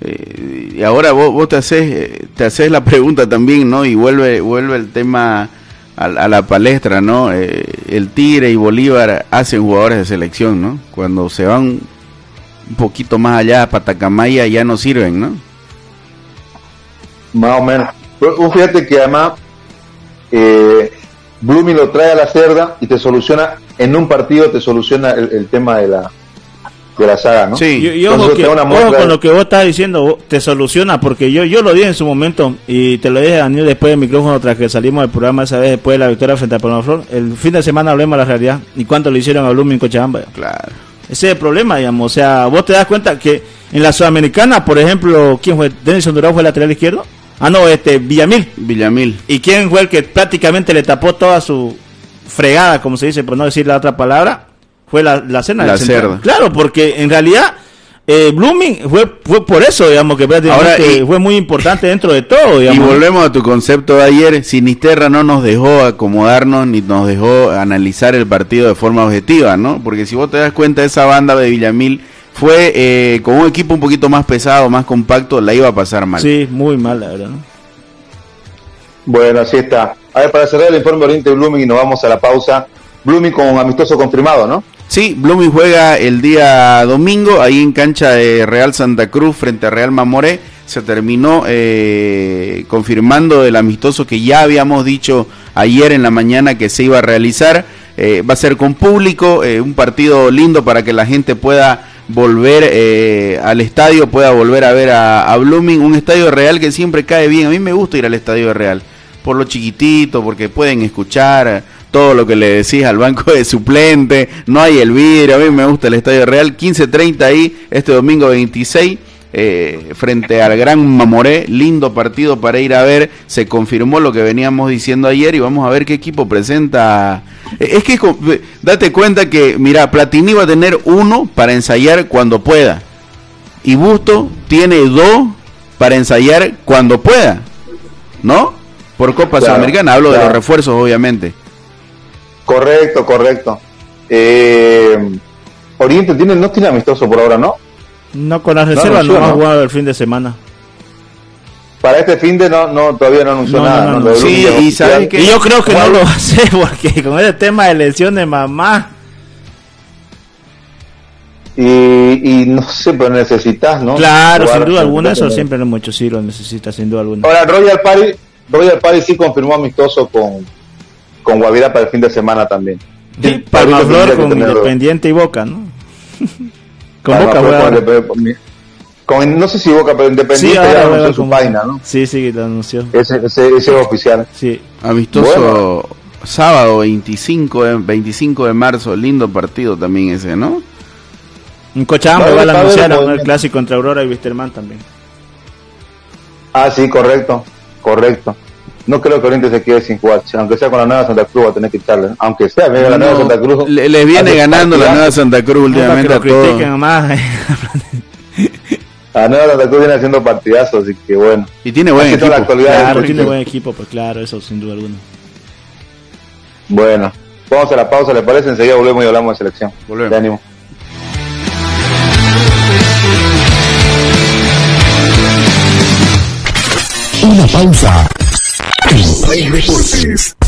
Eh, y ahora vos, vos, te haces te haces la pregunta también, ¿no? Y vuelve vuelve el tema a, la palestra, ¿no? Eh, el Tigre y Bolívar hacen jugadores de selección, ¿no? Cuando se van un poquito más allá a Patacamaya ya no sirven, ¿no? Más o menos. Fíjate que además eh, Blumi lo trae a la cerda y te soluciona, en un partido te soluciona el, tema de la de la saga, ¿no? Sí, y, ojo, con lo que vos estás diciendo, te soluciona, porque yo yo lo dije en su momento y te lo dije a Daniel después del micrófono tras que salimos del programa esa vez después de la victoria frente a Flor. El fin de semana hablemos de la realidad y cuánto le hicieron a Blumi en Cochabamba. Claro. Ese es el problema, digamos. O sea, vos te das cuenta que en la Sudamericana, por ejemplo, ¿quién fue? ¿Denison Durán fue lateral izquierdo? Ah, no, este, Villamil. Villamil. ¿Y quién fue el que prácticamente le tapó toda su fregada, como se dice, por no decir la otra palabra? Fue la, la cena. La cerda. Claro, porque en realidad eh, Blooming fue, fue por eso, digamos, que prácticamente fue muy importante dentro de todo, Y volvemos a tu concepto de ayer, Sinisterra no nos dejó acomodarnos ni nos dejó analizar el partido de forma objetiva, ¿no? Porque si vos te das cuenta, esa banda de Villamil fue eh, con un equipo un poquito más pesado, más compacto, la iba a pasar mal. Sí, muy mal, la verdad. Bueno, así está. A ver, para cerrar el informe Oriente Blooming y nos vamos a la pausa. Blooming con amistoso confirmado, ¿no? Sí, Blooming juega el día domingo ahí en cancha de Real Santa Cruz frente a Real Mamoré. Se terminó eh, confirmando el amistoso que ya habíamos dicho ayer en la mañana que se iba a realizar. Eh, va a ser con público, un partido lindo para que la gente pueda volver eh, al estadio, pueda volver a ver a, Blooming, un estadio real que siempre cae bien. A mí me gusta ir al estadio real, por lo chiquitito, porque pueden escuchar todo lo que le decís al banco de suplente, no hay el vidrio, a mí me gusta el estadio real, 15.30 ahí, este domingo 26. Eh, frente al Gran Mamoré, lindo partido para ir a ver, se confirmó lo que veníamos diciendo ayer y vamos a ver qué equipo presenta es que date cuenta que, mira, Platini va a tener uno para ensayar cuando pueda. Y Busto tiene dos para ensayar cuando pueda. ¿No? Por Copa Sudamericana. Hablo de los refuerzos, obviamente. Correcto, correcto. Eh, Oriente tiene, no tiene amistoso por ahora, ¿no? No, con la reserva no, ha jugado el fin de semana para este fin de no, no todavía no anunció nada. No, sí, y, que, yo creo que no lo va a hacer porque con ese tema de lesión de mamá. Y, y no sé, pero necesitas, ¿no? Claro, sin duda alguna, eso siempre lo hemos hecho, sí lo necesitas, sin duda alguna. Ahora, Royal Party, Royal Party sí confirmó amistoso con, con Guavira para el fin de semana también. Sí, Palma con Independiente y Boca, ¿no? con Boca, Flor, no sé si Boca, pero Independiente ya anunció su página, ¿no? Sí, sí, lo anunció. Ese, ese, es oficial. Sí. Amistoso sábado 25 de, 25 de marzo, lindo partido también ese, ¿no? Un Cochabamba igual anunciaron el clásico contra Aurora y Wisterman también. Ah, sí, correcto, correcto. No creo que Oriente se quede sin jugar. Aunque sea con la nueva Santa Cruz, va a tener que echarle. Aunque sea, mira, la nueva Santa Cruz. Le, le viene ganando la nueva Santa Cruz últimamente a todos. más. La nueva Santa Cruz viene haciendo partidazos, así que bueno. Y tiene buen equipo. la Claro, tiene buen equipo, pues claro, eso sin duda alguna. Bueno, vamos a la pausa, ¿le parece? Enseguida volvemos y hablamos de selección. Volvemos. De ánimo. Una pausa. En Play Deportes.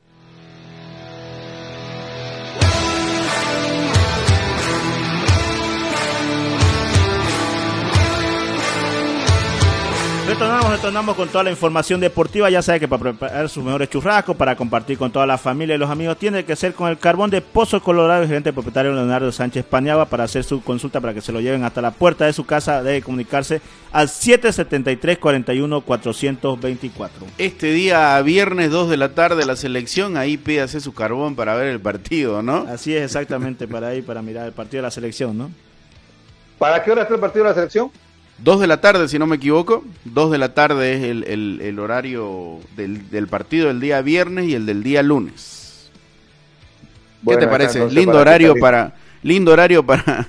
Retornamos, retornamos con toda la información deportiva. Ya sabe que para preparar sus mejores churrascos, para compartir con toda la familia y los amigos, tiene que ser con el carbón de Pozo Colorado. El gerente propietario Leonardo Sánchez Paniagua para hacer su consulta para que se lo lleven hasta la puerta de su casa. Debe comunicarse al 773-41-424. Este día, viernes 2 de la tarde, la selección, ahí pídase su carbón para ver el partido, ¿no? Así es, exactamente, para ahí, para mirar el partido de la selección, ¿no? ¿Para qué hora está el partido de la selección? 2 de la tarde, si no me equivoco. 2 de la tarde es el, el- el horario del, del partido del día viernes y el del día lunes. ¿Qué te parece? lindo para horario para lindo horario para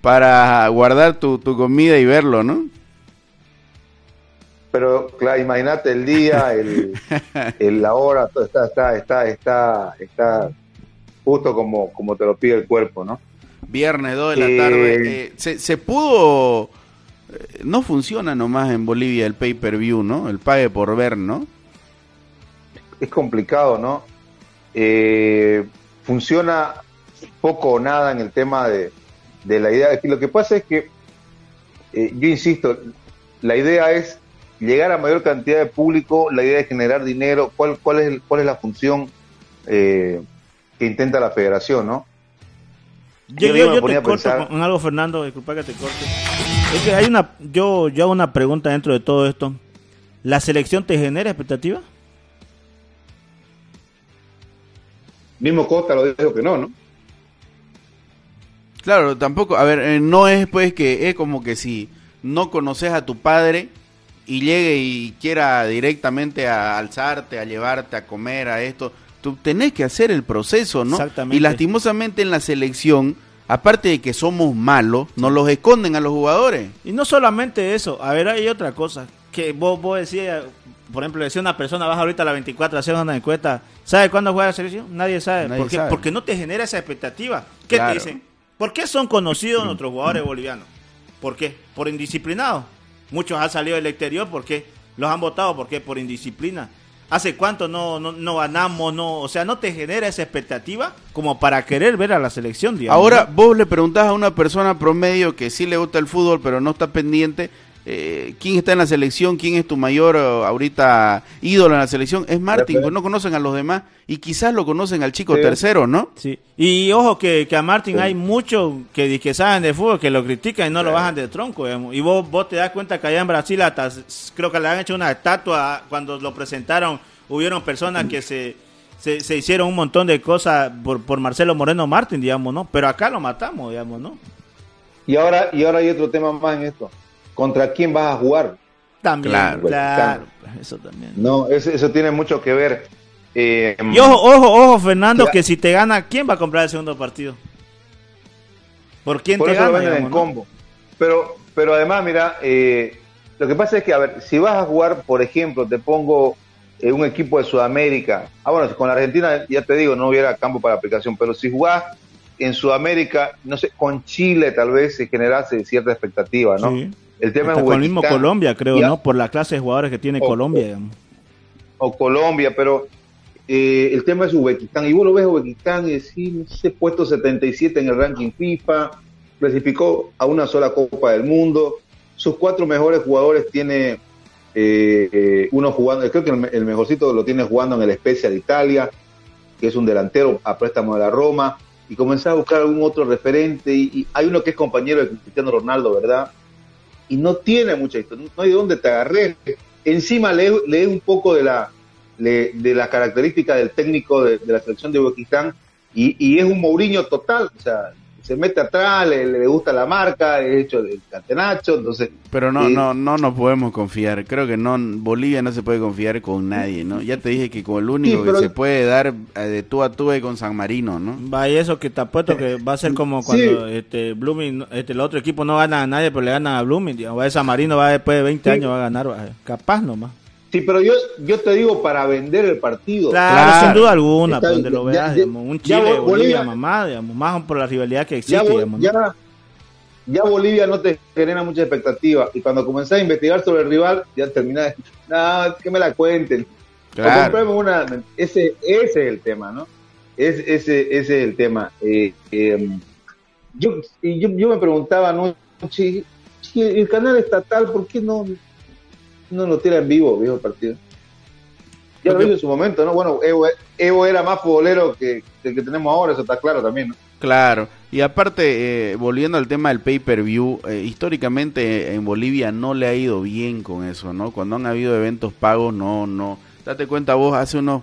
para guardar tu, tu comida y verlo, ¿no? Pero claro, imagínate el día, el, el- la hora, todo está, está, está, está, está justo como, como te lo pide el cuerpo, ¿no? Viernes 2 de la Eh, tarde. Eh, se, se pudo no funciona nomás en Bolivia el pay-per-view, ¿no? El pague por ver, ¿no? Es complicado, ¿no? Eh, funciona poco o nada en el tema de, de la idea. Es que Lo que pasa es que, eh, yo insisto, la idea es llegar a mayor cantidad de público, la idea es generar dinero. ¿Cuál, cuál, es, el- cuál es la función eh, que intenta la federación, no? Yo, Yo yo- te corto pensar- con algo, Fernando, disculpa que te corte. Es que hay una, yo, yo hago una pregunta dentro de todo esto. ¿La selección te genera expectativa? Mismo Costa lo dijo que no, ¿no? Claro, tampoco, a ver, eh, no es pues que es como que si no conoces a tu padre y llegue y quiera directamente a alzarte, a llevarte a comer, a esto, tú tenés que hacer el proceso, ¿no? Exactamente. Y lastimosamente en la selección, aparte de que somos malos, nos los esconden a los jugadores. Y no solamente eso, a ver, hay otra cosa. Que vos, vos decías, por ejemplo, decía una persona, vas ahorita a la 24 a hacer una encuesta, ¿sabe cuándo juega la selección? Nadie sabe. Nadie ¿Por qué? sabe. Porque no te genera esa expectativa. ¿Qué Claro. te dicen? ¿Por qué son conocidos nuestros jugadores bolivianos? ¿Por qué? Por indisciplinados. Muchos han salido del exterior, ¿por qué? Los han votado, ¿por qué? Por indisciplina. ¿Hace cuánto no, no, no ganamos? No, o sea, no te genera esa expectativa como para querer ver a la selección, digamos. Ahora, vos le preguntás a una persona promedio que sí le gusta el fútbol, pero no está pendiente, eh, quién está en la selección, quién es tu mayor eh, ahorita ídolo en la selección, es Martín, pues no conocen a los demás y quizás lo conocen al chico Sí. tercero, ¿no? Sí. Y ojo que, que a Martín Sí. hay muchos que, saben de fútbol, que lo critican y no lo bajan de tronco. digamos. Y vos, vos te das cuenta que allá en Brasil hasta creo que le han hecho una estatua cuando lo presentaron. Hubieron personas que se, se, se hicieron un montón de cosas por, por Marcelo Moreno Martín, digamos, ¿no? Pero acá lo matamos, digamos, ¿no? Y ahora, y ahora hay otro tema más en esto. ¿Contra quién vas a jugar? También, Claro. claro, pues, eso también. No, eso, eso tiene mucho que ver. Eh, Y ojo, ojo, ojo, Fernando, Ya. que si te gana, ¿quién va a comprar el segundo partido? ¿Por quién por te eso lo gana? venden en digamos, no? combo. Pero, pero además, mira, eh, lo que pasa es que, a ver, si vas a jugar, por ejemplo, te pongo eh, un equipo de Sudamérica. Ah, bueno, con la Argentina, ya te digo, no hubiera campo para aplicación, pero si jugás en Sudamérica, no sé, con Chile tal vez se generase cierta expectativa, ¿no? Sí. El tema Hasta es con el mismo Colombia, creo, ¿no? Por la clase de jugadores que tiene O- Colombia, o- o Colombia, pero eh, el tema es Uzbekistán. Y vos lo ves Uzbekistán y decís, no sé, puesto 77 en el ranking FIFA, clasificó a una sola Copa del Mundo. Sus cuatro mejores jugadores tiene eh, eh, uno jugando, creo que el, me- el mejorcito lo tiene jugando en el Spezia de Italia, que es un delantero a préstamo de la Roma. Y comenzás a buscar algún otro referente. Y, y hay uno que es compañero de Cristiano Ronaldo, ¿verdad? Y no tiene mucha historia, no hay de dónde te agarré. Encima lee, lee un poco de la, de, las características del técnico de, de la selección de Uzbekistán y, y es un Mourinho total, o sea, se mete atrás, le, le gusta la marca, es hecho del catenacho, entonces... Pero no, eh, no, no nos podemos confiar. Creo que no, Bolivia no se puede confiar con nadie, ¿no? Ya te dije que con el único Sí, pero- que se puede dar eh, de tú a tú es con San Marino, ¿no? Va, y eso que te apuesto que va a ser como Sí. cuando este Blooming, este, el otro equipo no gana a nadie, pero le gana a Blooming. digamos. Va a San Marino, va después de 20 Sí. años, va a ganar. Capaz nomás. Sí, pero yo, yo te digo para vender el partido. Claro, Claro. sin duda alguna, Está donde lo ya- veas, ya- digamos, un ya Chile, Bol- Bolivia, Bolivia- mamá, digamos, más por la rivalidad que ya, existe, Bo- digamos, ¿no? ya, ya Bolivia no te genera mucha expectativa y cuando comenzás a investigar sobre el rival, ya terminás, no, que me la cuenten. Claro. una, ese, ese es el tema, ¿no? Es, ese, ese es el tema. Eh, eh, yo, y yo, yo me preguntaba, ¿no? Si, si el canal estatal, ¿por qué no, no lo tira en vivo, viejo partido? Ya lo hizo en su momento, ¿no? Bueno, Evo, Evo era más futbolero que que el que tenemos ahora, eso está claro también, ¿no? Claro, y aparte, eh, volviendo al tema del pay-per-view, eh, históricamente en Bolivia no le ha ido bien con eso, ¿no? Cuando han habido eventos pagos, no, no. Date cuenta vos, hace unos,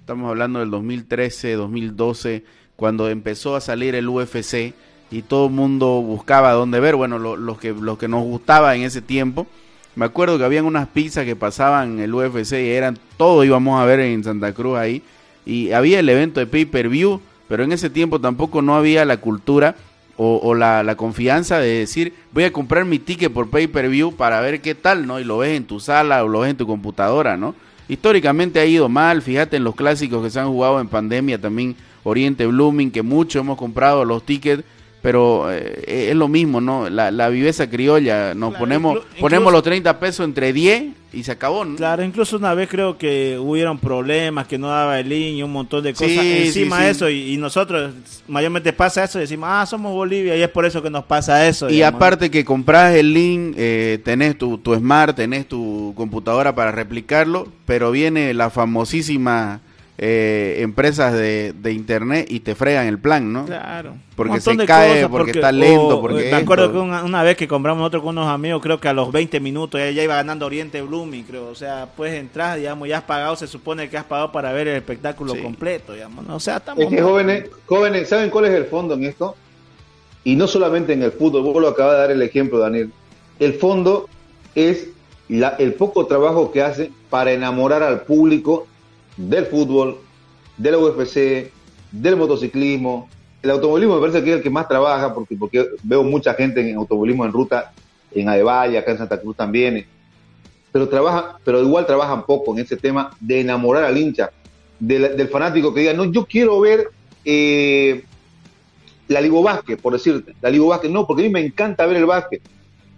estamos hablando del 2013, 2012, cuando empezó a salir el UFC y todo el mundo buscaba dónde ver, bueno, lo- los, que, los que nos gustaba en ese tiempo, me acuerdo que habían unas pizzas que pasaban el UFC y eran, todo íbamos a ver en Santa Cruz ahí, y había el evento de pay-per-view, pero en ese tiempo tampoco no había la cultura o, o la, la confianza de decir voy a comprar mi ticket por pay-per-view para ver qué tal, ¿no? Y lo ves en tu sala o lo ves en tu computadora, ¿no? Históricamente ha ido mal, fíjate en los clásicos que se han jugado en pandemia también, Oriente Blooming, que mucho hemos comprado los tickets, pero eh, es lo mismo, ¿no? La, la viveza criolla, nos Claro, ponemos, ponemos los 30 pesos entre 10 y se acabó, ¿no? Claro, incluso una vez creo que hubieron problemas, que no daba el link y un montón de cosas Sí, encima sí, de sí. eso. Y, y nosotros mayormente pasa eso y decimos, ah, somos Bolivia y es por eso que nos pasa eso. Y aparte que compras el link, eh, tenés tu, tu smart, tenés tu computadora para replicarlo, pero viene la famosísima eh, empresas de, de internet y te fregan el plan, ¿no? Claro. Porque se de cae, porque está lento, porque Me acuerdo esto. que una, una vez que compramos nosotros con unos amigos, creo que a los 20 minutos ya, ya iba ganando Oriente Blooming, creo. O sea, puedes entrar, digamos, ya has pagado, se supone que has pagado para ver el espectáculo Sí. completo, digamos. ¿no? O sea, estamos... Es que jóvenes, jóvenes, ¿saben cuál es el fondo en esto? Y no solamente en el fútbol, vos lo acabas de dar el ejemplo, Daniel. El fondo es la- el poco trabajo que hace para enamorar al público del fútbol, de la UFC, del motociclismo. El automovilismo me parece que es el que más trabaja, porque, porque veo mucha gente en automovilismo en ruta, en Adevaya, acá en Santa Cruz también. Pero trabaja, pero igual trabajan poco en ese tema de enamorar al hincha, del, del fanático que diga, no, yo quiero ver eh, la Ligo Básquet, por decirte, la Ligo Básquet, no, porque a mí me encanta ver el básquet,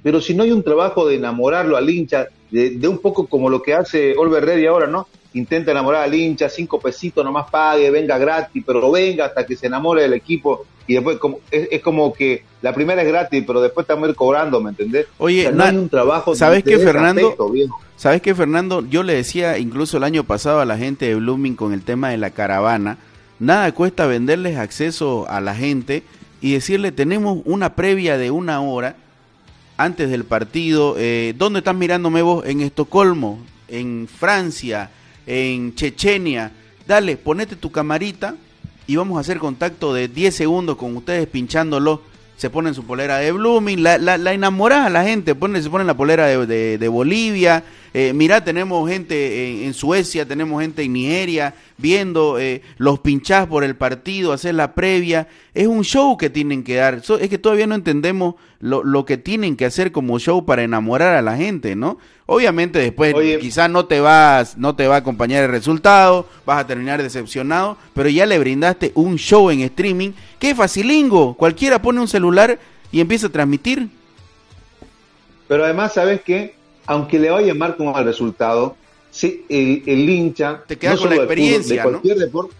pero si no hay un trabajo de enamorarlo al hincha, de, de un poco como lo que hace Olver Ready ahora, ¿no? Intenta enamorar al hincha, cinco pesitos nomás pague, venga gratis, pero venga hasta que se enamore del equipo y después como, es, es como que la primera es gratis, pero después estamos ir cobrando, ¿me entendés? Oye, O sea, no hay un trabajo ¿sabes qué, Fernando? aspecto. ¿Sabes qué, Fernando? Yo le decía incluso el año pasado a la gente de Blooming con el tema de la caravana, nada cuesta venderles acceso a la gente y decirle, tenemos una previa de una hora antes del partido. Eh, ¿Dónde estás mirándome vos? En Estocolmo, en Francia, en Chechenia. Dale, ponete tu camarita y vamos a hacer contacto de 10 segundos con ustedes pinchándolo. Se ponen su polera de Blooming, la, la, la enamorás a la gente, ponen, se ponen la polera de, de- Bolivia, Eh, mirá, tenemos gente en, Suecia, tenemos gente en Nigeria, viendo eh, los pinchás por el partido, hacer la previa. Es un show que tienen que dar. Es que todavía no entendemos lo, lo que tienen que hacer como show para enamorar a la gente, ¿no? Obviamente después Oye. quizás no te vas, no te va a acompañar el resultado, vas a terminar decepcionado, pero ya le brindaste un show en streaming que es facilingo. Cualquiera pone un celular y empieza a transmitir. Pero además, ¿sabes qué? Aunque le vaya mal con el resultado, sí, el, el hincha... Te queda con la experiencia, fútbol, de cualquier deporte,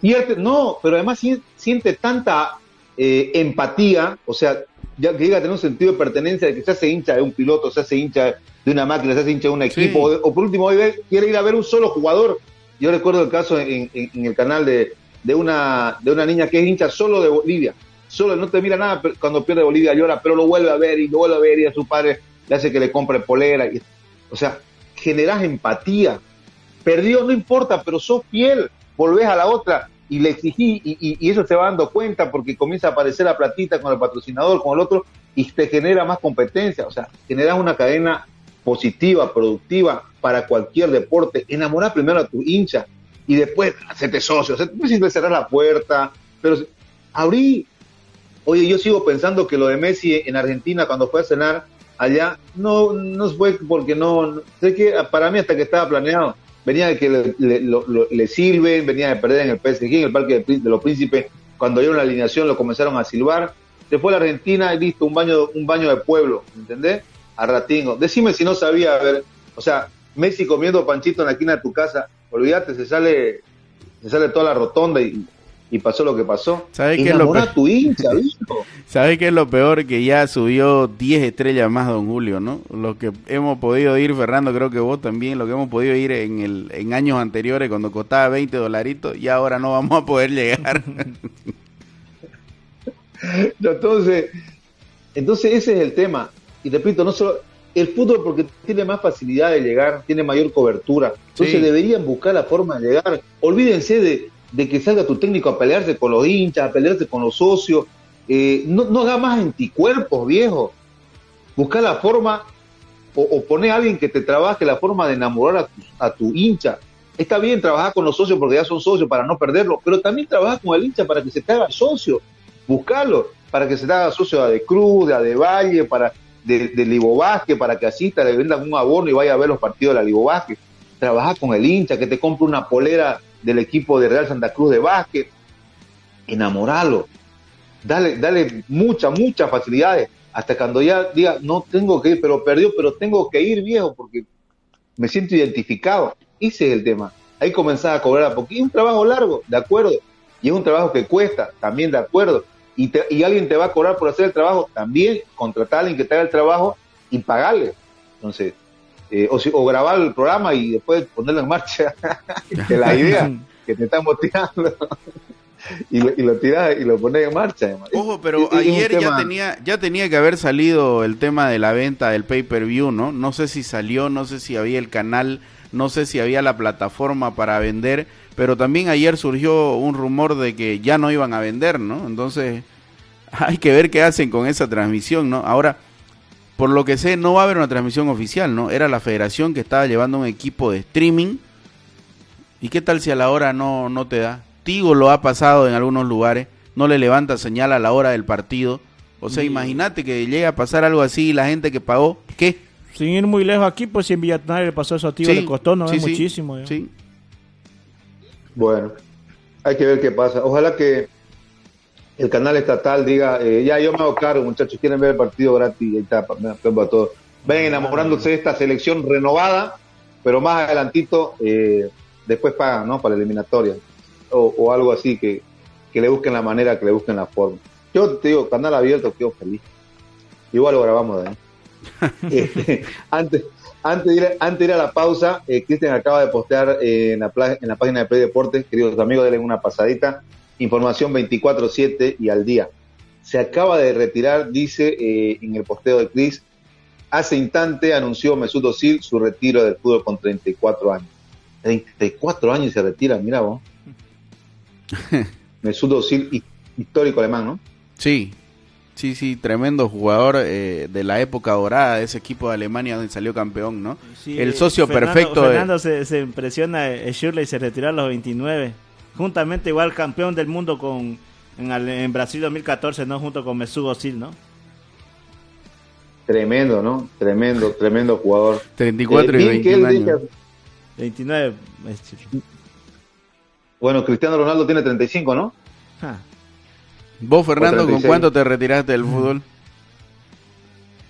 pierde- no, pero además si- siente tanta eh, empatía, o sea, ya que llega a tener un sentido de pertenencia de que se hace hincha de un piloto, se hace hincha de una máquina, se hace hincha de un equipo, o, o por último hoy quiere ir a ver un solo jugador. Yo recuerdo el caso en, en- en el canal de, de, una, de una niña que es hincha solo de Bolivia, solo no te mira nada cuando pierde Bolivia llora, pero lo vuelve a ver y lo vuelve a ver y a su padre le hace que le compre polera. Y, o sea, generás empatía. Perdió, no importa, pero sos fiel, volvés a la otra y le exigí y, y- eso se va dando cuenta porque comienza a aparecer la platita con el patrocinador, con el otro y te genera más competencia. O sea, generas una cadena positiva, productiva para cualquier deporte. Enamorar primero a tu hincha y después hacerte socio. O sea, no siempre cerrar la puerta, pero abrí. Oye, yo sigo pensando que lo de Messi en Argentina cuando fue a cenar allá no no fue porque no- sé que para mí hasta que estaba planeado venía de que le, sirven, venía de perder en el PSG, en el Parque de, de los Príncipes, cuando dieron la alineación lo comenzaron a silbar, se fue la Argentina y listo, un baño, un baño de pueblo, ¿entendés? A ratingo. Decime si no sabía, a ver, o sea, Messi comiendo panchito en la esquina de tu casa, olvídate, se sale, se sale toda la rotonda y, y pasó lo que pasó. ¿Sabes qué es lo peor? tu hincha, ¿viste? ¿Sabes qué es lo peor? Que ya subió 10 estrellas más Don Julio, ¿no? Lo que hemos podido ir, Fernando, creo que vos también, lo que hemos podido ir en, el, en años anteriores cuando costaba 20 dolaritos, y ahora no vamos a poder llegar. Entonces, entonces ese es el tema. Y repito, no solo el fútbol porque tiene más facilidad de llegar, tiene mayor cobertura. Entonces Sí. deberían buscar la forma de llegar. Olvídense de, de que salga tu técnico a pelearse con los hinchas, a pelearse con los socios. Eh, no, no haga más anticuerpos, viejo. Buscar la forma o, o poner a alguien que te trabaje la forma de enamorar a tu, a tu hincha. Está bien trabajar con los socios porque ya son socios para no perderlo, pero también trabaja con el hincha para que se te haga socio. Buscarlo para que se te haga socio de Cruz, de Adevalle, para de, de Libo para que asista, le vendan un abono y vaya a ver los partidos de la Libo. Trabaja con el hincha, que te compre una polera del equipo de Real Santa Cruz de básquet. Enamoralo. Dale, dale muchas, muchas facilidades. Hasta cuando ya diga, no tengo que ir, pero perdió, pero tengo que ir, viejo, porque me siento identificado. Ese es el tema. Ahí comenzás a cobrar a poquito. Un trabajo largo, de acuerdo. Y es un trabajo que cuesta, también de acuerdo. Y, te- y alguien te va a cobrar por hacer el trabajo, también contratar a alguien que te haga el trabajo y pagarle. Entonces, eh, o, si- o grabar el programa y después ponerlo en marcha, que la idea que te está motivando. y, lo, y lo tiras y lo pones en marcha. además. Ojo, pero ayer ya tenía, ya tenía que haber salido el tema de la venta del pay-per-view, ¿no? No sé si salió, no sé si había el canal, no sé si había la plataforma para vender, pero también ayer surgió un rumor de que ya no iban a vender, ¿no? Entonces, hay que ver qué hacen con esa transmisión, ¿no? Ahora, por lo que sé, no va a haber una transmisión oficial, ¿no? Era la federación que estaba llevando un equipo de streaming. ¿Y qué tal si a la hora no, no te da? Tigo lo ha pasado en algunos lugares, no le levanta señal a la hora del partido. O sea, imagínate que llega a pasar algo así y la gente que pagó, ¿qué? Sin ir muy lejos aquí, pues si en Villanueva le pasó eso a Tigo, Sí, le costó, no sí, es sí, muchísimo. Sí. Bueno, hay que ver qué pasa. Ojalá que el canal estatal diga, eh, ya yo me hago cargo, muchachos, quieren ver el partido gratis, ahí está, me acuerdo a todos. Ven enamorándose de esta selección renovada, pero más adelantito, eh, después pagan, ¿no? Para la eliminatoria. O, o algo así, que, que le busquen la manera, que le busquen la forma. Yo te digo, canal abierto, quedo feliz. Igual lo grabamos de ahí. Este, antes, antes, de ir, antes de ir a la pausa, eh, Cristian acaba de postear eh, en, la, en la página de Play Deportes, queridos amigos, denle una pasadita. Información 24-7 y al día. Se acaba de retirar, dice eh, en el posteo de Chris, hace instante anunció Mesut Özil su retiro del fútbol con 34 años. 34 años y se retira, mira vos. Mesut Özil, hi- histórico alemán, ¿no? Sí, Sí, sí, tremendo jugador eh, de la época dorada de ese equipo de Alemania donde salió campeón, ¿no? Sí, el socio Fernando- perfecto de... Fernando se, se impresiona, eh, Shirley se retiró a los 29. Juntamente igual campeón del mundo con en, Brasil 2014, ¿no? Junto con Mesut Özil, ¿no? Tremendo, ¿no? Tremendo, tremendo jugador. 34 y Eh, bien que 21 él años. diga- 29. es- bueno, Cristiano Ronaldo tiene 35, ¿no? ja. Vos, Fernando, ¿con 36. cuánto te retiraste del fútbol?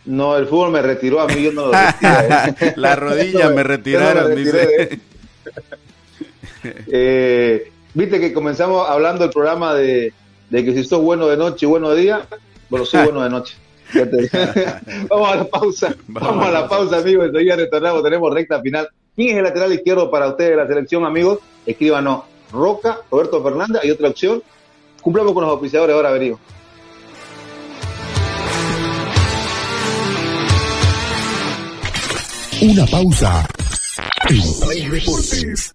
No, el fútbol me retiró a mí, yo no lo retira, ¿eh? Las rodillas me retiraron, no me retiré dice. Eh, Viste que comenzamos hablando del programa de, de que si sos bueno de noche y bueno de día, bueno, soy bueno de noche. Vamos a la pausa. Vamos a la pausa, amigos. Enseguida retornamos. Tenemos recta final. ¿Quién es el lateral izquierdo para ustedes de la selección, amigos? Escríbanos. Roca, Roberto Fernández. Hay otra opción. Cumplamos con los auspiciadores ahora, averiguo. Una pausa. En Play Deportes.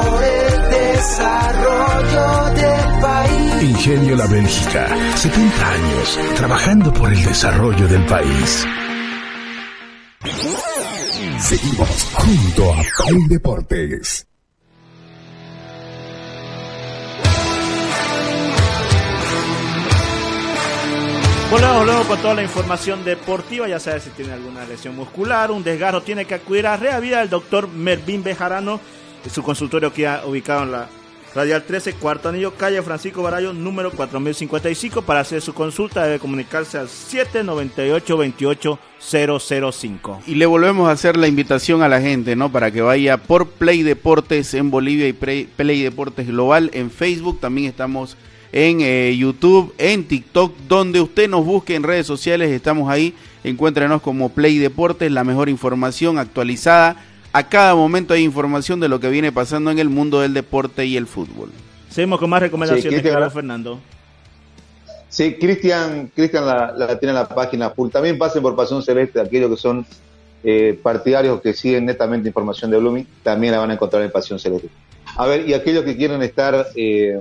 desarrollo del país. Ingenio La Bélgica, 70 años trabajando por el desarrollo del país. Seguimos junto a Play Deportes. Volvemos luego con toda la información deportiva. Ya sabes si tiene alguna lesión muscular, un desgarro, tiene que acudir a Reavida del doctor Mervin Bejarano. Su consultorio queda ubicado en la Radial 13, cuarto anillo, calle Francisco Barayo, número 4055. Para hacer su consulta debe comunicarse al 798-28005. Y le volvemos a hacer la invitación a la gente, ¿no? Para que vaya por Play Deportes en Bolivia y Play Deportes Global en Facebook. También estamos en eh, YouTube, en TikTok, donde usted nos busque en redes sociales. Estamos ahí. Encuéntrenos como Play Deportes, la mejor información actualizada. A cada momento hay información de lo que viene pasando en el mundo del deporte y el fútbol. Seguimos con más recomendaciones, Cristian, Carlos Fernando. Sí, Cristian Cristian la, la tiene en la página full. También pasen por Pasión Celeste, aquellos que son eh, partidarios que siguen netamente información de Blooming, también la van a encontrar en Pasión Celeste. A ver, y aquellos que quieren estar eh,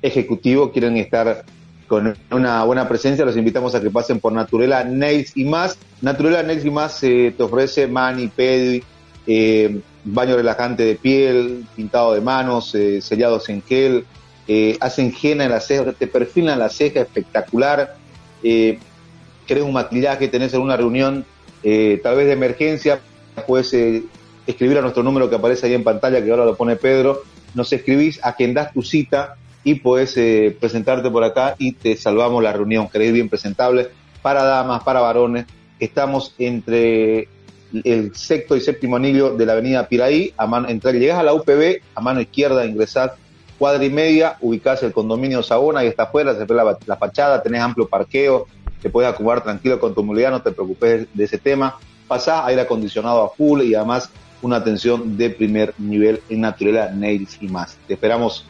ejecutivos, quieren estar con una buena presencia, los invitamos a que pasen por Naturela Nails y más. Naturela Nails y más eh, te ofrece mani, pedi, eh, baño relajante de piel, pintado de manos, eh, sellados en gel, eh, hacen henna en la ceja, te perfilan la ceja espectacular, eh, querés un maquillaje, tenés alguna reunión, tal vez de emergencia, puedes escribir a nuestro número que aparece ahí en pantalla, que ahora lo pone Pedro, nos escribís, agendás tu cita y eh, presentarte por acá y te salvamos la reunión, querés bien presentable, para damas, para varones, estamos entre el sexto y séptimo anillo de la avenida Piraí, a mano, entrar, llegás a la UPB, a mano izquierda ingresás cuadra y media, ubicás el condominio Sabona y está afuera, se ve la, la fachada, tenés amplio parqueo, te puedes acomodar tranquilo con tu movilidad, no te preocupes de ese tema. Pasás aire acondicionado a full y además una atención de primer nivel en Naturela Nails y más. Te esperamos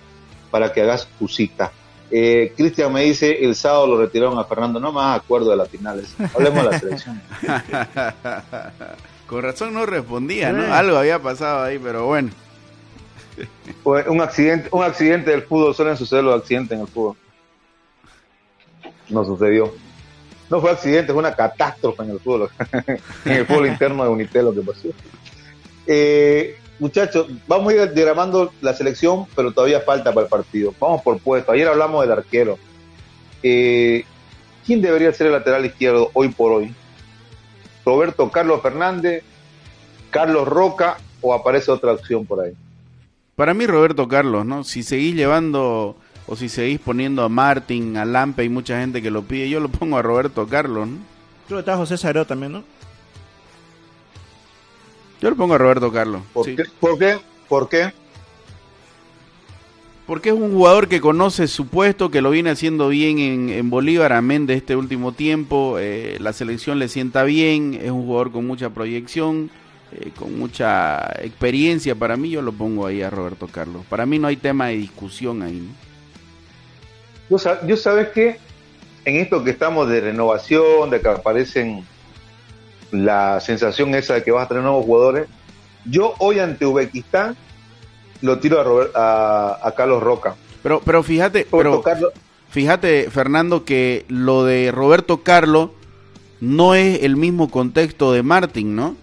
para que hagas tu cita. Eh, Cristian me dice, el sábado lo retiraron a Fernando, no más acuerdo de las finales. Hablemos de la selección. Con razón no respondía, ¿no? Sí. Algo había pasado ahí, pero bueno. Un accidente, un accidente del fútbol, suelen suceder los accidentes en el fútbol. No sucedió. No fue accidente, fue una catástrofe en el fútbol, en el fútbol interno de Unitel lo que pasó. Eh, muchachos, vamos a ir diagramando la selección, pero todavía falta para el partido. Vamos por puesto. Ayer hablamos del arquero. Eh, ¿Quién debería ser el lateral izquierdo hoy por hoy? Roberto Carlos Fernández, Carlos Roca o aparece otra opción por ahí. Para mí Roberto Carlos, ¿no? Si seguís llevando o si seguís poniendo a Martín, a Lampe y mucha gente que lo pide, yo lo pongo a Roberto Carlos, ¿no? Creo que está José Sagrado también, ¿no? Yo lo pongo a Roberto Carlos. ¿Por, sí. qué? ¿Por qué? ¿Por qué? Porque es un jugador que conoce su puesto, que lo viene haciendo bien en, en Bolívar, amén de este último tiempo. Eh, la selección le sienta bien, es un jugador con mucha proyección, eh, con mucha experiencia. Para mí, yo lo pongo ahí a Roberto Carlos. Para mí no hay tema de discusión ahí. yo sabes que en esto que estamos de renovación, de que aparecen la sensación esa de que vas a tener nuevos jugadores, yo hoy ante Uzbekistán lo tiro a, Robert- a, a Carlos Roca. Pero, pero fíjate, Roberto pero Carlos, fíjate, Fernando, que lo de Roberto Carlos no es el mismo contexto de Martín, ¿no?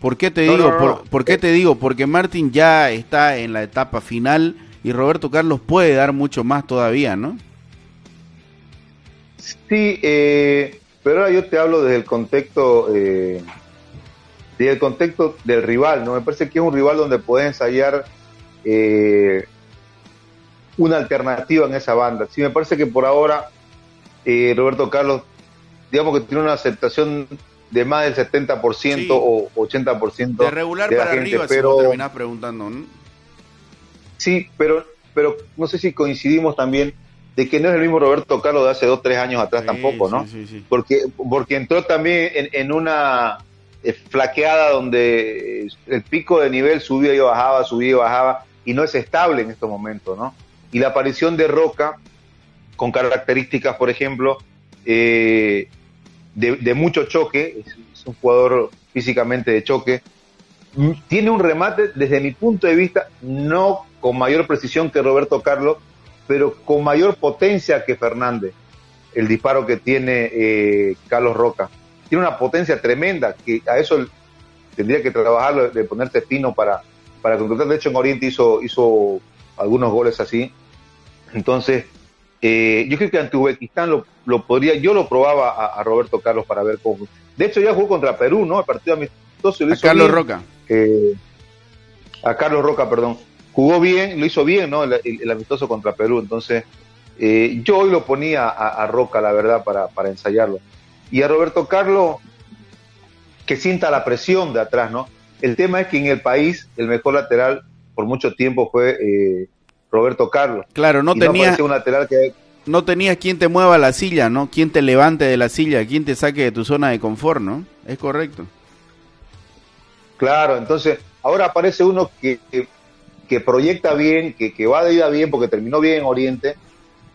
¿Por qué te No, digo? no, no, por. ¿por qué te digo? Porque Martín ya está en la etapa final y Roberto Carlos puede dar mucho más todavía, ¿no? Sí, eh, pero ahora yo te hablo desde el contexto, eh, desde el contexto del rival, ¿no? Me parece que es un rival donde puede ensayar eh, una alternativa en esa banda. Sí, me parece que por ahora eh, Roberto Carlos, digamos que tiene una aceptación de más del 70% Sí. o 80% De regular de la para gente, arriba, si pero vos terminás preguntando, ¿no? Sí, pero, pero no sé si coincidimos también de que no es el mismo Roberto Carlos de hace dos, tres años atrás Sí, tampoco, ¿no? sí. Porque, porque entró también en, en una flaqueada donde eh, el pico de nivel subía y bajaba, subía y bajaba, y no es estable en estos momentos, ¿no? Y la aparición de Roca, con características, por ejemplo, eh, de, mucho choque, es, es un jugador físicamente de choque, tiene un remate, desde mi punto de vista, no con mayor precisión que Roberto Carlos, pero con mayor potencia que Fernández, el disparo que tiene eh, Carlos Roca. Tiene una potencia tremenda, que a eso tendría que trabajarlo, de ponerse fino para, para concretar. De hecho, en Oriente hizo, hizo algunos goles así. Entonces, eh, yo creo que ante Uzbekistán lo, lo podría, yo lo probaba a, a Roberto Carlos para ver cómo. De hecho, ya jugó contra Perú, ¿no? El partido amistoso lo A hizo Carlos bien. Roca. Eh, a Carlos Roca, perdón. Jugó bien, lo hizo bien, ¿no? El, el- el amistoso contra Perú. Entonces, eh, yo hoy lo ponía a, a Roca, la verdad, para, para ensayarlo. Y a Roberto Carlos, que sienta la presión de atrás, ¿no? El tema es que en el país el mejor lateral por mucho tiempo fue eh, Roberto Carlos. Claro, no Y tenía, aparecía un lateral que no tenías quien te mueva la silla, ¿no? Quien te levante de la silla, quien te saque de tu zona de confort, ¿no? Es correcto. Claro, entonces ahora aparece uno que, que, que proyecta bien, que, que va de ida bien porque terminó bien en Oriente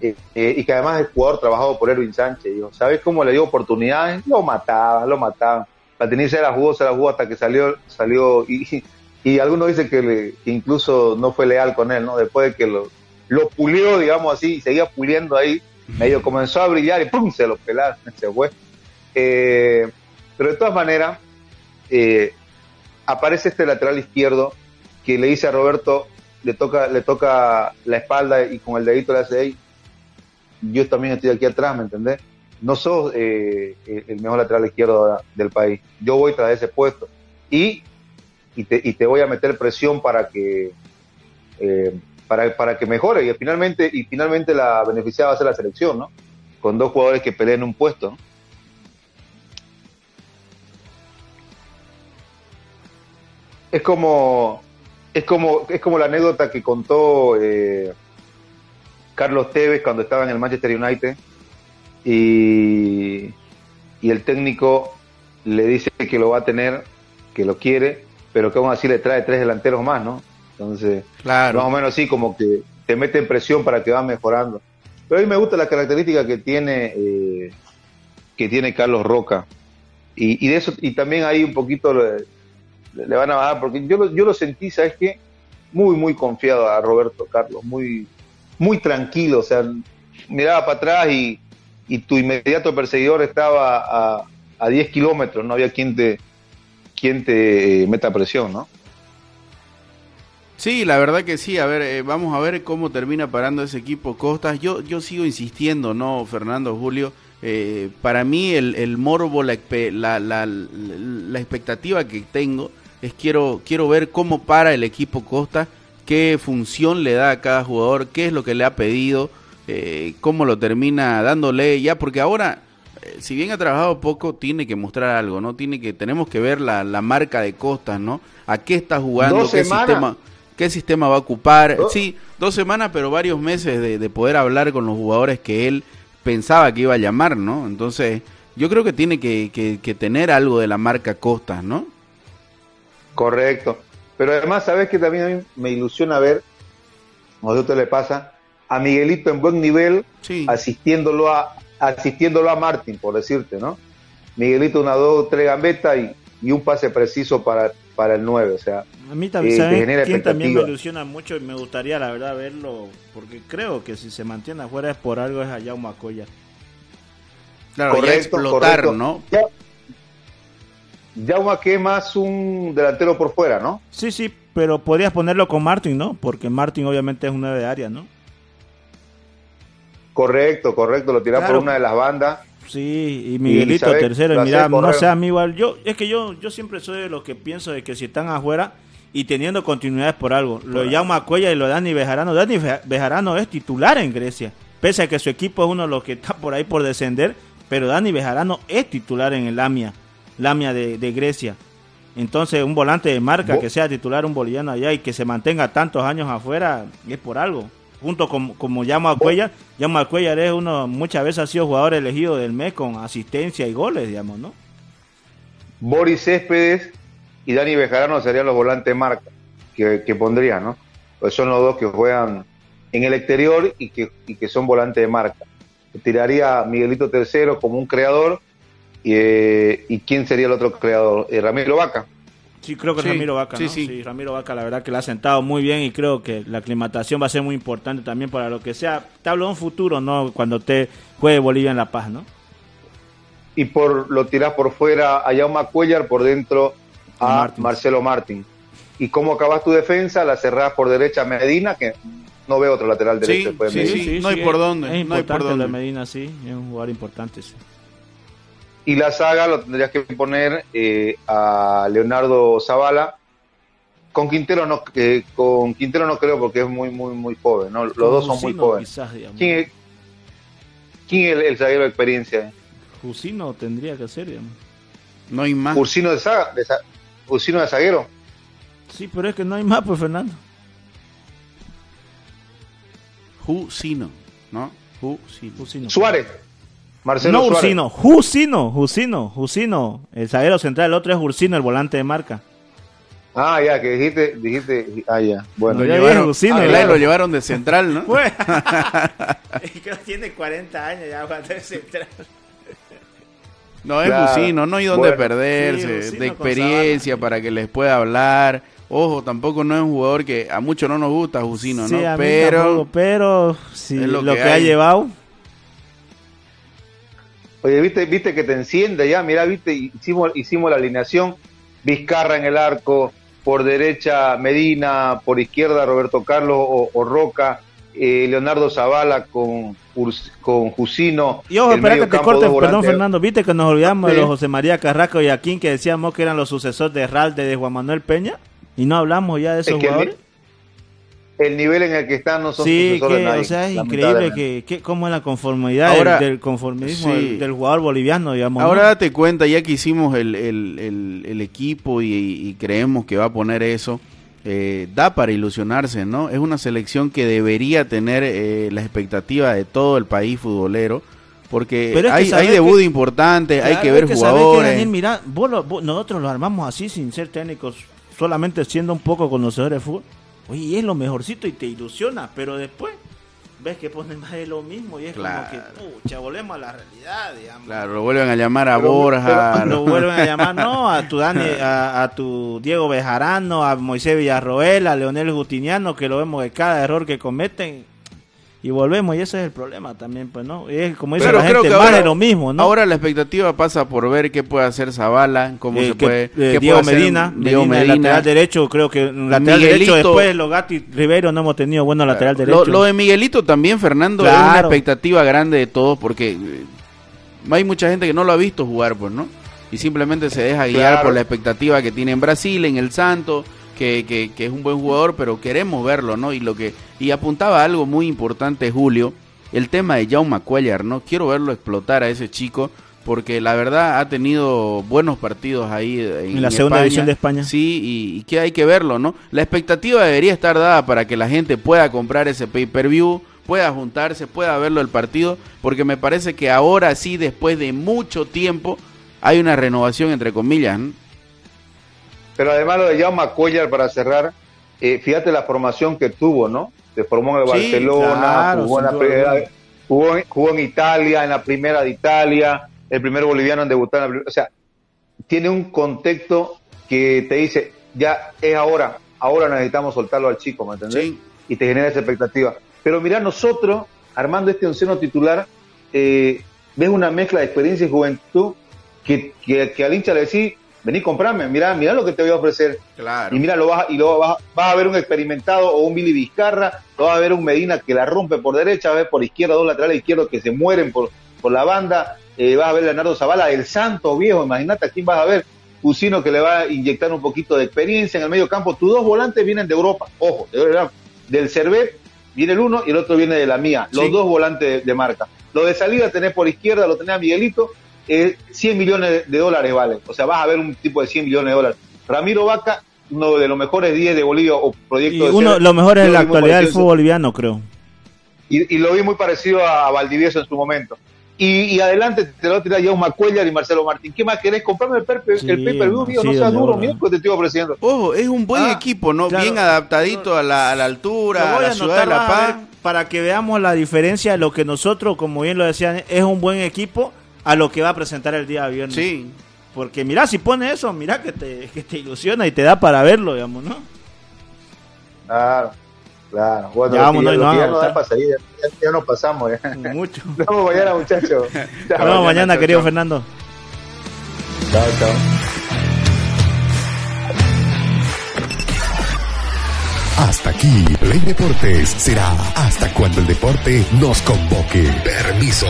eh, eh, y que además es jugador trabajado por Erwin Sánchez. Digo, ¿Sabes cómo le dio oportunidades? Lo mataban, lo mataban. La tenía se la jugó, se la jugó hasta que salió, salió y, y algunos dicen que incluso no fue leal con él, ¿no? Después de que lo, lo pulió, digamos así, y seguía puliendo ahí, medio comenzó a brillar y ¡pum! se lo pelaron, se fue. Eh, pero de todas maneras, eh, aparece este lateral izquierdo que le dice a Roberto, le toca, le toca la espalda y con el dedito le hace ahí, yo también estoy aquí atrás, ¿me entendés? No sos eh, el mejor lateral izquierdo del país, yo voy tras ese puesto y, y, te, y te voy a meter presión para que eh, para, para que mejore y finalmente y finalmente la beneficiada va a ser la selección, ¿no? Con dos jugadores que peleen un puesto. ¿no? es como es como es como la anécdota que contó eh, Carlos Tevez cuando estaba en el Manchester United y, y el técnico le dice que lo va a tener, que lo quiere, pero que aún así le trae tres delanteros más, ¿no? Entonces, Claro. más o menos así como que te mete en presión para que va mejorando. Pero a mí me gusta la característica que tiene eh, que tiene Carlos Roca y, y de eso y también ahí un poquito le, le van a bajar porque yo lo, yo lo sentí, sabes qué, muy muy confiado a Roberto Carlos, muy muy tranquilo, o sea, miraba para atrás y, y tu inmediato perseguidor estaba a, a 10 kilómetros, no había quien te quien te eh, meta presión, ¿no? Sí, la verdad que sí. A ver, eh, vamos a ver cómo termina parando ese equipo Costas. Yo, yo sigo insistiendo, ¿no, Fernando Julio? eh, para mí el, el morbo, la, la, la- la expectativa que tengo es quiero, quiero ver cómo para el equipo Costa, qué función le da a cada jugador, qué es lo que le ha pedido, eh, cómo lo termina dándole ya, porque ahora, eh, si bien ha trabajado poco, tiene que mostrar algo, ¿no? Tiene que, tenemos que ver la, la marca de Costas, ¿no? A qué está jugando, qué semanas. sistema, qué sistema va a ocupar. Dos- Sí, dos semanas, pero varios meses de, de poder hablar con los jugadores que él pensaba que iba a llamar, ¿no? Entonces, yo creo que tiene que, que- que tener algo de la marca Costas, ¿no? Correcto. Pero además, ¿sabes que también a mí me ilusiona ver, o a usted le pasa, a Miguelito en buen nivel, Sí. asistiéndolo a asistiéndolo a Martín, por decirte, ¿no? Miguelito una, dos, tres gambetas y, y un pase preciso para, para el 9, o sea, A mí Eh, también, te ¿saben genera quién también me ilusiona mucho y me gustaría, la verdad, verlo? Porque creo que si se mantiene afuera es por algo, es a Jaume Acoya. Claro, ya correcto, explotar, correcto. ¿no? Ya, Yauma que es más un delantero por fuera, ¿no? Sí, sí, pero podrías ponerlo con Martin, ¿no? Porque Martin obviamente es un 9 de área, ¿no? Correcto, correcto, lo tira Claro. por una de las bandas. Sí, y Miguelito tercero. Y mira, no correr. sé, a mí igual. Yo, es que yo, yo siempre soy de los que pienso de que si están afuera y teniendo continuidades por algo, lo llama Cuella y lo Dani Bejarano. Dani Beja- Bejarano es titular en Grecia. Pese a que su equipo es uno de los que está por ahí por descender, pero Dani Bejarano es titular en el Lamia, Lamia de, de Grecia. Entonces, un volante de marca Bo- que sea titular un boliviano allá y que se mantenga tantos años afuera es por algo. Junto con como llamo a Cuellar, llamo a Cuellar es uno, muchas veces ha sido jugador elegido del mes con asistencia y goles, digamos, ¿no? Boris Céspedes y Dani Bejarano serían los volantes de marca que, que pondría, ¿no? Pues son los dos que juegan en el exterior y que, y que son volantes de marca. Tiraría a Miguelito Tercero como un creador y, eh, y quién sería el otro creador, Eh, Ramiro Vaca. Sí, creo que Sí, Ramiro Vaca, sí, ¿no? sí. Ramiro Vaca, la verdad que la ha sentado muy bien y creo que la aclimatación va a ser muy importante también para lo que sea. Te hablo de un futuro, ¿no? Cuando te juegue Bolivia en La Paz, ¿no? Y por lo tirás por fuera a Yauma Cuellar, por dentro a Martins. Marcelo Martín. ¿Y cómo acabas tu defensa? La cerrás por derecha a Medina, que no veo otro lateral derecho Sí, después de sí, Medina. sí. no hay por dónde, Es no hay por dónde. Medina, sí, es un jugador importante, sí. Y la saga lo tendrías que poner eh, a Leonardo Zavala. Con Quintero no, eh, con Quintero no creo porque es muy muy muy joven, ¿no? Los dos son muy Jusino, jóvenes. Quizás. ¿Quién es, quién es el, el zaguero de experiencia? Jusino tendría que ser, digamos. No hay más. Ursino de, zaga, de Ursino de zaguero. Sí, pero es que no hay más, pues, Fernando. Jusino, ¿no? Jusino. Jusino. Suárez. Marcelo no Suárez. Ursino, Jusino, Jusino, Jusino. El zaguero central, el otro es Ursino, el volante de marca. Ah, ya, que dijiste, dijiste, ah, ya. Bueno, Lo llevaron, dije Jusino, ah, claro. lo llevaron de central, ¿no? Pues, tiene 40 años ya aguanta el central. No, es Claro. Jusino, no hay donde Bueno. perderse, Sí, de experiencia para que les pueda hablar. Ojo, tampoco no es un jugador que a muchos no nos gusta Jusino, Sí, ¿no? a mí Pero tampoco, pero lo, lo que, que ha llevado. Oye, viste, viste que te enciende ya, mira, viste, hicimos, hicimos la alineación, Vizcarra en el arco, por derecha Medina, por izquierda Roberto Carlos o, o Roca, eh, Leonardo Zavala con, con Jusino. Y ojo, espera que te corte, perdón. Fernando, viste que nos olvidamos de los José María Carrasco y Aquín que decíamos que eran los sucesores de Ralde de Juan Manuel Peña y no hablamos ya de esos Es que el, jugadores. el nivel en el que están no son Sí, de que, nadie, o sea, es increíble que, que cómo es la conformidad Ahora, del, del conformismo sí. del, del jugador boliviano, digamos. ahora ¿no? date cuenta, ya que hicimos el, el- el- el equipo y, y creemos que va a poner eso, eh, da para ilusionarse, ¿no? Es una selección que debería tener eh, la expectativa de todo el país futbolero. Porque Pero es que hay, hay debut que- importantes, hay que ver es que, jugadores. Daniel, mira, vos lo- vos- nosotros lo armamos así sin ser técnicos, solamente siendo un poco conocedores de fútbol. Oye, es lo mejorcito y te ilusiona, pero después ves que ponen más de lo mismo y es Claro. como que, pucha, volvemos a la realidad, digamos. Claro, lo vuelven a llamar a Pero- Borja. Lo vuelven a llamar, no, a tu Dani, a, a tu Diego Bejarano, a Moisés Villarroel, a Leonel Justiniano, que lo vemos de cada error que cometen. Y volvemos, y ese es el problema también, pues, ¿no? Es como dice Pero la creo gente, que más ahora, de lo mismo, ¿no? ahora la expectativa pasa por ver qué puede hacer Zavala, cómo Eh, se que, puede. eh, qué Diego puede hacer Medina, Diego Medina, lateral derecho, creo que lateral Miguelito. derecho después de Logati Rivero no hemos tenido bueno lateral derecho. lo de Miguelito también, Fernando, es una Claro. expectativa grande de todos porque eh, hay mucha gente que no lo ha visto jugar, pues, ¿no? Y simplemente se deja guiar Claro. por la expectativa que tiene en Brasil, en el Santo, que, que, que es un buen jugador, pero queremos verlo, ¿no? Y lo que y apuntaba algo muy importante, Julio, el tema de Jaume Cuellar, ¿no? Quiero verlo explotar a ese chico, porque la verdad ha tenido buenos partidos ahí en, En la segunda España. división de España. Sí, y, y que hay que verlo, ¿no? La expectativa debería estar dada para que la gente pueda comprar ese pay-per-view, pueda juntarse, pueda verlo el partido, porque me parece que ahora sí, después de mucho tiempo, hay una renovación entre comillas. ¿no? Pero además lo de Jaume Cuellar para cerrar, eh, fíjate la formación que tuvo, ¿no? Se formó en el Sí, Barcelona, claro, jugó, en la primera- jugó, en- jugó en Italia, en la primera de Italia, el primer boliviano en debutar en la primera. O sea, tiene un contexto que te dice, ya es ahora, ahora necesitamos soltarlo al chico, ¿me entendés? Sí. Y te genera esa expectativa. Pero mira, nosotros, armando este onceno titular, eh, ves una mezcla de experiencia y juventud que, que, que al hincha le decís, vení, comprame, mira, mira lo que te voy a ofrecer. Claro. Y mira, lo vas, y lo vas, vas a ver un experimentado o un Billy Vizcarra, lo vas a ver un Medina que la rompe por derecha, vas a ver por izquierda dos laterales izquierdos que se mueren por, por la banda, eh, vas a ver Leonardo Zavala, el santo viejo, imagínate a quién vas a ver, Cusino que le va a inyectar un poquito de experiencia en el medio campo, tus dos volantes vienen de Europa, ojo, de verdad, del Cervet viene el uno y el otro viene de la mía, los Sí. dos volantes de, de marca. Lo de salida tenés por izquierda, lo tenés a Miguelito, eh, 100 millones de dólares vale, o sea, vas a ver un tipo de 100 millones de dólares. Ramiro Vaca, uno de los mejores 10 de Bolivia o proyecto Y de uno, ser- lo mejor yo es lo la actualidad del fútbol boliviano, creo. Y, y lo vi muy parecido a Valdivieso en su momento. Y, y adelante te lo va a tirar Jaume Cuellar y Marcelo Martín. ¿Qué más querés? Comprame el, per- Sí, el viejo, no seas duro, mira que te estoy ofreciendo. Ojo, es un buen Ah, equipo, ¿no? claro. Bien adaptadito a la, a la altura, a la a ciudad de La Paz. para que veamos la diferencia de lo que nosotros, como bien lo decían, es un buen equipo a lo que va a presentar el día viernes. Sí. Porque mira, si pone eso, mira que te, que te ilusiona y te da para verlo, digamos, ¿no? Claro, claro. Bueno, Ya que no, ya, no, ya da para salir, ya, ya nos pasamos. Ya. Mucho. Nos vemos mañana, muchachos. Nos vemos mañana, chao, querido chao. Fernando. Chao, chao. Hasta aquí, Play Deportes será hasta cuando el deporte nos convoque. Permiso.